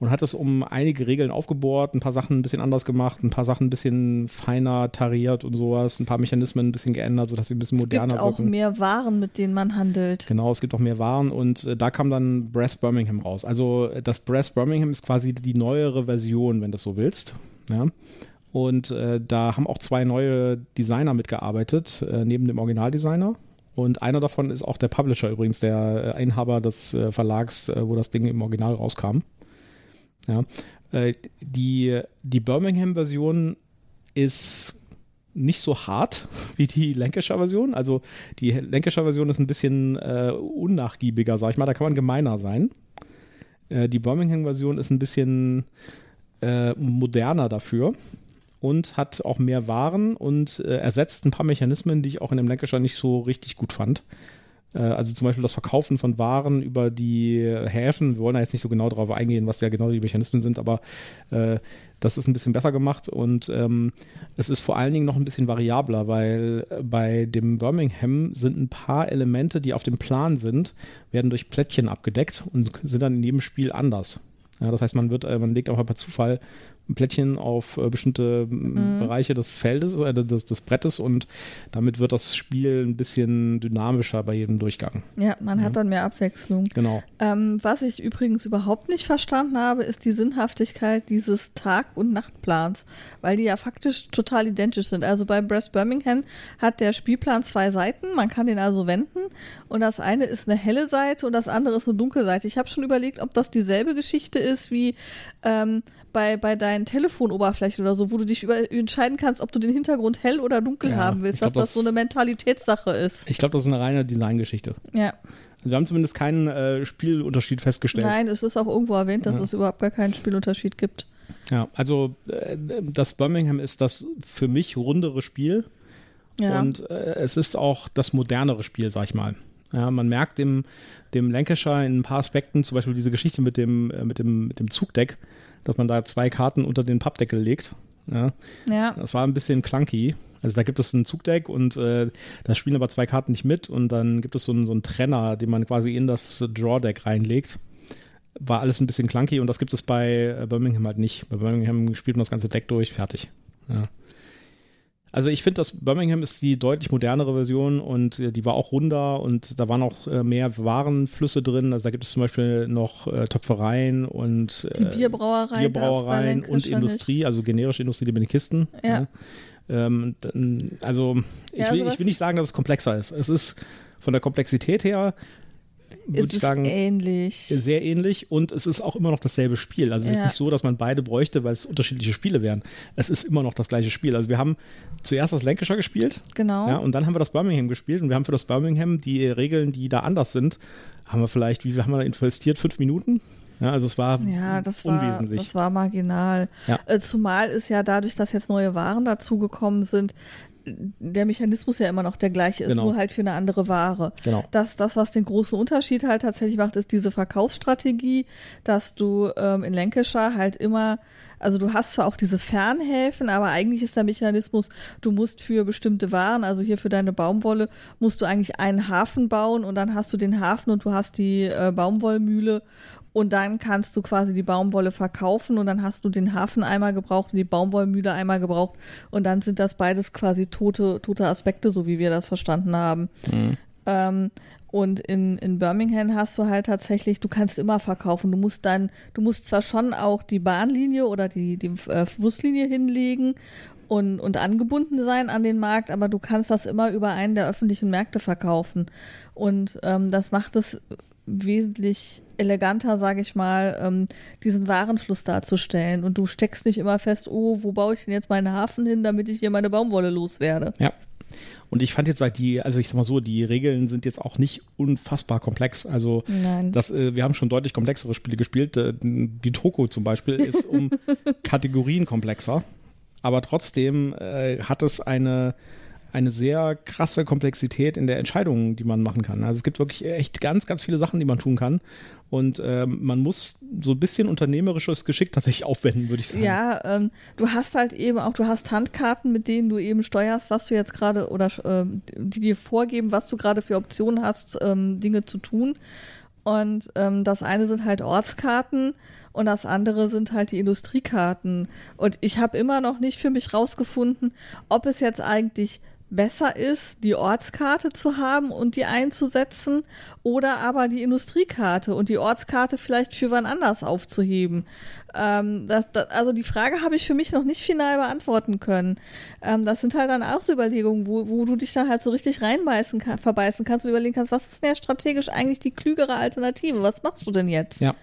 und hat es um einige Regeln aufgebohrt, ein paar Sachen ein bisschen anders gemacht, ein paar Sachen ein bisschen feiner tariert und sowas, ein paar Mechanismen ein bisschen geändert, sodass sie ein bisschen es gibt moderner auch wirken. mehr Waren, mit denen man handelt. Genau, es gibt auch mehr Waren und äh, da kam dann Brass Birmingham raus. Also äh, das Brass Birmingham ist quasi die neuere Version, wenn du es so willst. Ja. Und äh, da haben auch zwei neue Designer mitgearbeitet, äh, neben dem Originaldesigner. Und einer davon ist auch der Publisher übrigens, der äh, Inhaber des äh, Verlags, äh, wo das Ding im Original rauskam. Ja. Äh, die die Birmingham-Version ist nicht so hart wie die Lancashire-Version. Also die Lancashire-Version ist ein bisschen äh, unnachgiebiger, sag ich mal. Da kann man gemeiner sein. Äh, die Birmingham-Version ist ein bisschen äh, moderner dafür und hat auch mehr Waren und äh, ersetzt ein paar Mechanismen, die ich auch in dem Lancashire nicht so richtig gut fand. Äh, also zum Beispiel das Verkaufen von Waren über die Häfen. Wir wollen da jetzt nicht so genau darauf eingehen, was ja genau die Mechanismen sind, aber äh, das ist ein bisschen besser gemacht und ähm, es ist vor allen Dingen noch ein bisschen variabler, weil äh, bei dem Birmingham sind ein paar Elemente, die auf dem Plan sind, werden durch Plättchen abgedeckt und sind dann in jedem Spiel anders. Ja, das heißt, man wird, äh, man legt einfach per Zufall Plättchen auf äh, bestimmte m, Bereiche des Feldes, äh, des, des Brettes und damit wird das Spiel ein bisschen dynamischer bei jedem Durchgang. Ja, man hat dann mehr Abwechslung. Genau. Ähm, was ich übrigens überhaupt nicht verstanden habe, ist die Sinnhaftigkeit dieses Tag- und Nachtplans, weil die ja faktisch total identisch sind. Also bei Breast Birmingham hat der Spielplan zwei Seiten, man kann den also wenden und das eine ist eine helle Seite und das andere ist eine dunkle Seite. Ich habe schon überlegt, ob das dieselbe Geschichte ist wie ähm, bei, bei deinen Telefonoberflächen oder so, wo du dich über, entscheiden kannst, ob du den Hintergrund hell oder dunkel Ja, haben willst, glaub, dass das, so das- eine Mentalitätssache ist. Ich glaube, das ist eine reine Designgeschichte. Ja. Wir haben zumindest keinen äh, Spielunterschied festgestellt. Nein, es ist auch irgendwo erwähnt, dass es überhaupt gar keinen Spielunterschied gibt. Ja, also äh, das Birmingham ist das für mich rundere Spiel Ja. und äh, es ist auch das modernere Spiel, sag ich mal. Ja, man merkt dem, dem Lancashire in ein paar Aspekten, zum Beispiel diese Geschichte mit dem, äh, mit dem, mit dem Zugdeck, dass man da zwei Karten unter den Pappdeckel legt. Ja, ja. das war ein bisschen clunky. Also da gibt es ein Zugdeck und äh, da spielen aber zwei Karten nicht mit und dann gibt es so einen, so einen Trenner, den man quasi in das Drawdeck reinlegt. War alles ein bisschen clunky und das gibt es bei äh, Birmingham halt nicht. Bei Birmingham spielt man das ganze Deck durch, fertig. Ja. Also ich finde, das Birmingham ist die deutlich modernere Version und äh, die war auch runder und da waren auch äh, mehr Warenflüsse drin. Also da gibt es zum Beispiel noch äh, Töpfereien und äh, Bierbrauerei Bierbrauereien und Industrie, also generische Industrie, die mit den Kisten. Ja. ne? Ähm, also ich, Ja, will, ich will nicht sagen, dass es komplexer ist. Es ist von der Komplexität her, würde ich ist sagen, ähnlich. sehr ähnlich und es ist auch immer noch dasselbe Spiel. Also es ist Ja. nicht so, dass man beide bräuchte, weil es unterschiedliche Spiele wären. Es ist immer noch das gleiche Spiel. Also wir haben zuerst das Lancashire gespielt, genau. ja, und dann haben wir das Birmingham gespielt und wir haben für das Birmingham die Regeln, die da anders sind, haben wir vielleicht, wie haben wir investiert? Fünf Minuten? Ja, also es war ja, das war, unwesentlich. das war marginal. Ja. Äh, Zumal ist ja dadurch, dass jetzt neue Waren dazugekommen sind, der Mechanismus ja immer noch der gleiche ist, Genau. nur halt für eine andere Ware. Genau. Das, das, was den großen Unterschied halt tatsächlich macht, ist diese Verkaufsstrategie, dass du ähm, in Lancashire halt immer, also du hast zwar auch diese Fernhäfen, aber eigentlich ist der Mechanismus, du musst für bestimmte Waren, also hier für deine Baumwolle, musst du eigentlich einen Hafen bauen und dann hast du den Hafen und du hast die äh, Baumwollmühle und dann kannst du quasi die Baumwolle verkaufen und dann hast du den Hafen einmal gebraucht und die Baumwollmühle einmal gebraucht und dann sind das beides quasi tote, tote Aspekte, so wie wir das verstanden haben. Ähm, und in, in Birmingham hast du halt tatsächlich, du kannst immer verkaufen. Du musst dann, du musst zwar schon auch die Bahnlinie oder die, die äh, Flusslinie hinlegen und, und angebunden sein an den Markt, aber du kannst das immer über einen der öffentlichen Märkte verkaufen. Und ähm, das macht es wesentlich eleganter, sage ich mal, ähm, diesen Warenfluss darzustellen. Und du steckst nicht immer fest, oh, wo baue ich denn jetzt meinen Hafen hin, damit ich hier meine Baumwolle loswerde. Ja. Und ich fand jetzt seit die, also ich sag mal so, die Regeln sind jetzt auch nicht unfassbar komplex. Also Nein. das, äh, wir haben schon deutlich komplexere Spiele gespielt. Äh, die Toko zum Beispiel ist um Kategorien komplexer. Aber trotzdem äh, hat es eine, eine sehr krasse Komplexität in der Entscheidung, die man machen kann. Also es gibt wirklich echt ganz, ganz viele Sachen, die man tun kann. Und ähm, man muss so ein bisschen unternehmerisches Geschick tatsächlich aufwenden, würde ich sagen. Ja, ähm, du hast halt eben auch, du hast Handkarten, mit denen du eben steuerst, was du jetzt gerade oder ähm, die dir vorgeben, was du gerade für Optionen hast, ähm, Dinge zu tun. Und ähm, das eine sind halt Ortskarten und das andere sind halt die Industriekarten. Und ich habe immer noch nicht für mich rausgefunden, ob es jetzt eigentlich besser ist, die Ortskarte zu haben und die einzusetzen oder aber die Industriekarte und die Ortskarte vielleicht für wann anders aufzuheben. Ähm, das, das, also die Frage habe ich für mich noch nicht final beantworten können. Ähm, das sind halt dann auch so Überlegungen, wo, wo du dich dann halt so richtig reinbeißen kann, verbeißen kannst und überlegen kannst, was ist denn ja strategisch eigentlich die klügere Alternative? Was machst du denn jetzt? Ja.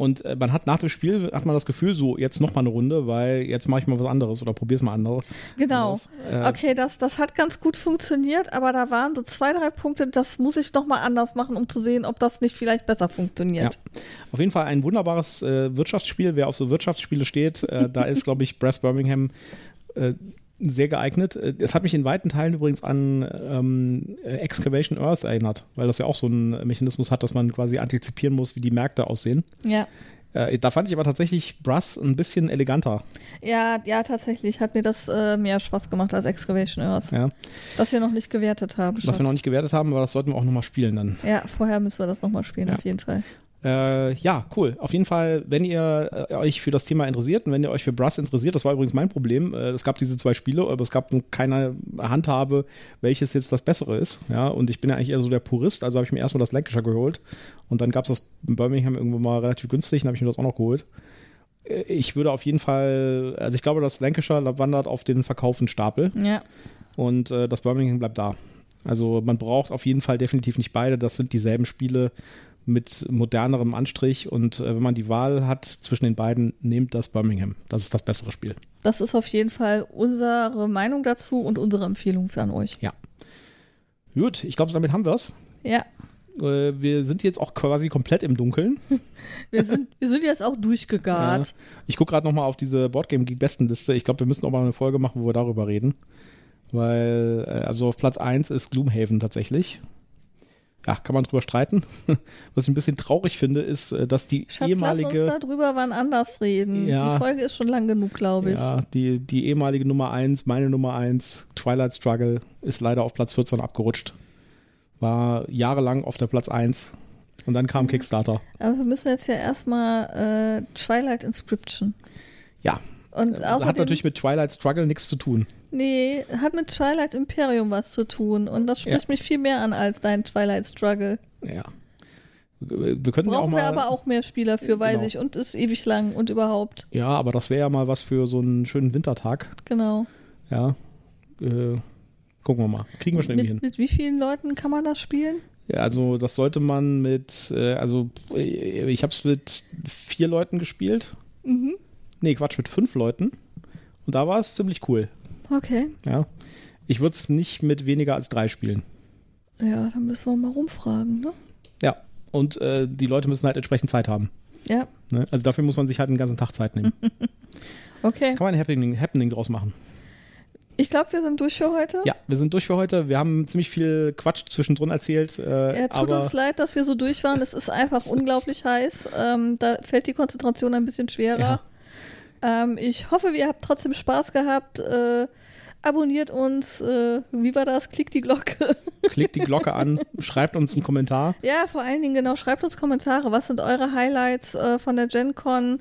Und äh, man hat nach dem Spiel hat man das Gefühl, so jetzt noch mal eine Runde, weil jetzt mache ich mal was anderes oder probier's mal anderes. Genau. anderes. Äh, Okay, das, das hat ganz gut funktioniert, aber da waren so zwei, drei Punkte, das muss ich noch mal anders machen, um zu sehen, ob das nicht vielleicht besser funktioniert. Ja. Auf jeden Fall ein wunderbares äh, Wirtschaftsspiel. Wer auf so Wirtschaftsspiele steht, äh, da ist, glaube ich, Brass Birmingham äh, sehr geeignet. Äh, Es hat mich in weiten Teilen übrigens an ähm, äh, Excavation Earth erinnert, weil das ja auch so einen Mechanismus hat, dass man quasi antizipieren muss, wie die Märkte aussehen. Ja. Äh, da fand ich aber tatsächlich Brass ein bisschen eleganter. Ja, ja, tatsächlich hat mir das äh, mehr Spaß gemacht als Excavation Earth, Ja. das wir noch nicht gewertet haben. Was wir noch nicht gewertet haben, aber das sollten wir auch nochmal spielen dann. ja, vorher müssen wir das nochmal spielen, Ja. auf jeden Fall. Äh, ja, cool. Auf jeden Fall, wenn ihr äh, euch für das Thema interessiert und wenn ihr euch für Brass interessiert, das war übrigens mein Problem. Äh, es gab diese zwei Spiele, aber es gab nun keine Handhabe, welches jetzt das Bessere ist. Ja, und ich bin ja eigentlich eher so der Purist, also habe ich mir erstmal das Lancashire geholt und dann gab es das in Birmingham irgendwo mal relativ günstig, dann habe ich mir das auch noch geholt. Äh, Ich würde auf jeden Fall, also ich glaube, das Lancashire wandert auf den verkauften Stapel Ja, und äh, das Birmingham bleibt da. Also man braucht auf jeden Fall definitiv nicht beide. Das sind dieselben Spiele mit modernerem Anstrich und äh, wenn man die Wahl hat zwischen den beiden, nehmt das Birmingham. Das ist das bessere Spiel. das ist auf jeden Fall unsere Meinung dazu und unsere Empfehlung für an euch. Gut, ich glaube, damit haben wir es. Ja, Äh, wir sind jetzt auch quasi komplett im Dunkeln. wir sind, wir sind jetzt auch durchgegart. Ja. Ich gucke gerade nochmal auf diese Boardgame Geek Bestenliste. Ich glaube, wir müssen auch mal eine Folge machen, wo wir darüber reden. Weil, äh, also auf Platz 1 ist Gloomhaven tatsächlich. Ja, kann man drüber streiten. Was ich ein bisschen traurig finde, ist, äh, dass die Schatz, lass ehemalige. uns darüber wann anders reden. Ja. Die Folge ist schon lang genug, glaube ich. Ja, die, die ehemalige Nummer 1, meine Nummer 1, Twilight Struggle, ist leider auf Platz 14 abgerutscht. War jahrelang auf der Platz 1 und dann Mhm. kam Kickstarter. Aber wir müssen jetzt ja erstmal äh, Twilight Inscription. Ja, Und das hat außerdem, natürlich mit Twilight Struggle nichts zu tun. nee, hat mit Twilight Imperium was zu tun. Und das spricht Ja. mich viel mehr an als dein Twilight Struggle. Ja. Wir könnten ja auch Brauchen mal. wir aber auch mehr Spieler für, weiß Genau. ich. Und ist ewig lang und überhaupt. Ja, aber das wäre ja mal was für so einen schönen Wintertag. Genau. Ja. Äh, gucken wir mal. Kriegen wir schon irgendwie Mit, hin. mit wie vielen Leuten kann man das spielen? Ja, also das sollte man mit, äh, also äh, ich habe es mit vier Leuten gespielt. Mhm. Nee, Quatsch, mit fünf Leuten. Und da war es ziemlich cool. Okay. Ja. Ich würde es nicht mit weniger als drei spielen. Ja, dann müssen wir mal rumfragen, ne? Ja. und äh, die Leute müssen halt entsprechend Zeit haben. Ja, Ne? Also dafür muss man sich halt einen ganzen Tag Zeit nehmen. okay. Kann man ein Happening, Happening draus machen. Ich glaube, wir sind durch für heute. Ja, wir sind durch für heute. Wir haben ziemlich viel Quatsch zwischendrin erzählt. Äh, Ja, tut uns leid, dass wir so durch waren. Es ist einfach unglaublich heiß. Ähm, da fällt die Konzentration ein bisschen schwerer. Ähm, ich hoffe, ihr habt trotzdem Spaß gehabt. Äh, abonniert uns. Äh, wie war das? Klickt die Glocke. klickt die Glocke an, schreibt uns einen Kommentar. ja, vor allen Dingen genau. Schreibt uns Kommentare. Was sind eure Highlights äh, von der Gen Con?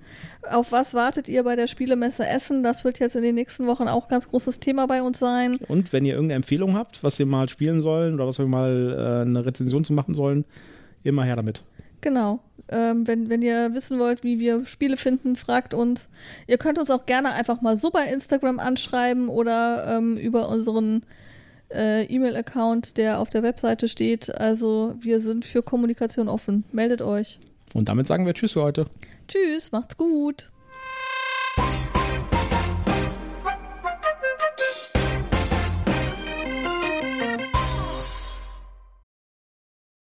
Auf was wartet ihr bei der Spielemesse Essen? Das wird jetzt in den nächsten Wochen auch ein ganz großes Thema bei uns sein. Und wenn ihr irgendeine Empfehlung habt, was wir mal spielen sollen oder was wir mal äh, eine Rezension zu machen sollen, immer her damit. Genau. Ähm, wenn, wenn ihr wissen wollt, wie wir Spiele finden, fragt uns. Ihr könnt uns auch gerne einfach mal so bei Instagram anschreiben oder ähm, über unseren äh, E-Mail-Account, der auf der Webseite steht. Also wir sind für Kommunikation offen. Meldet euch. Und damit sagen wir Tschüss für heute. Tschüss, macht's gut.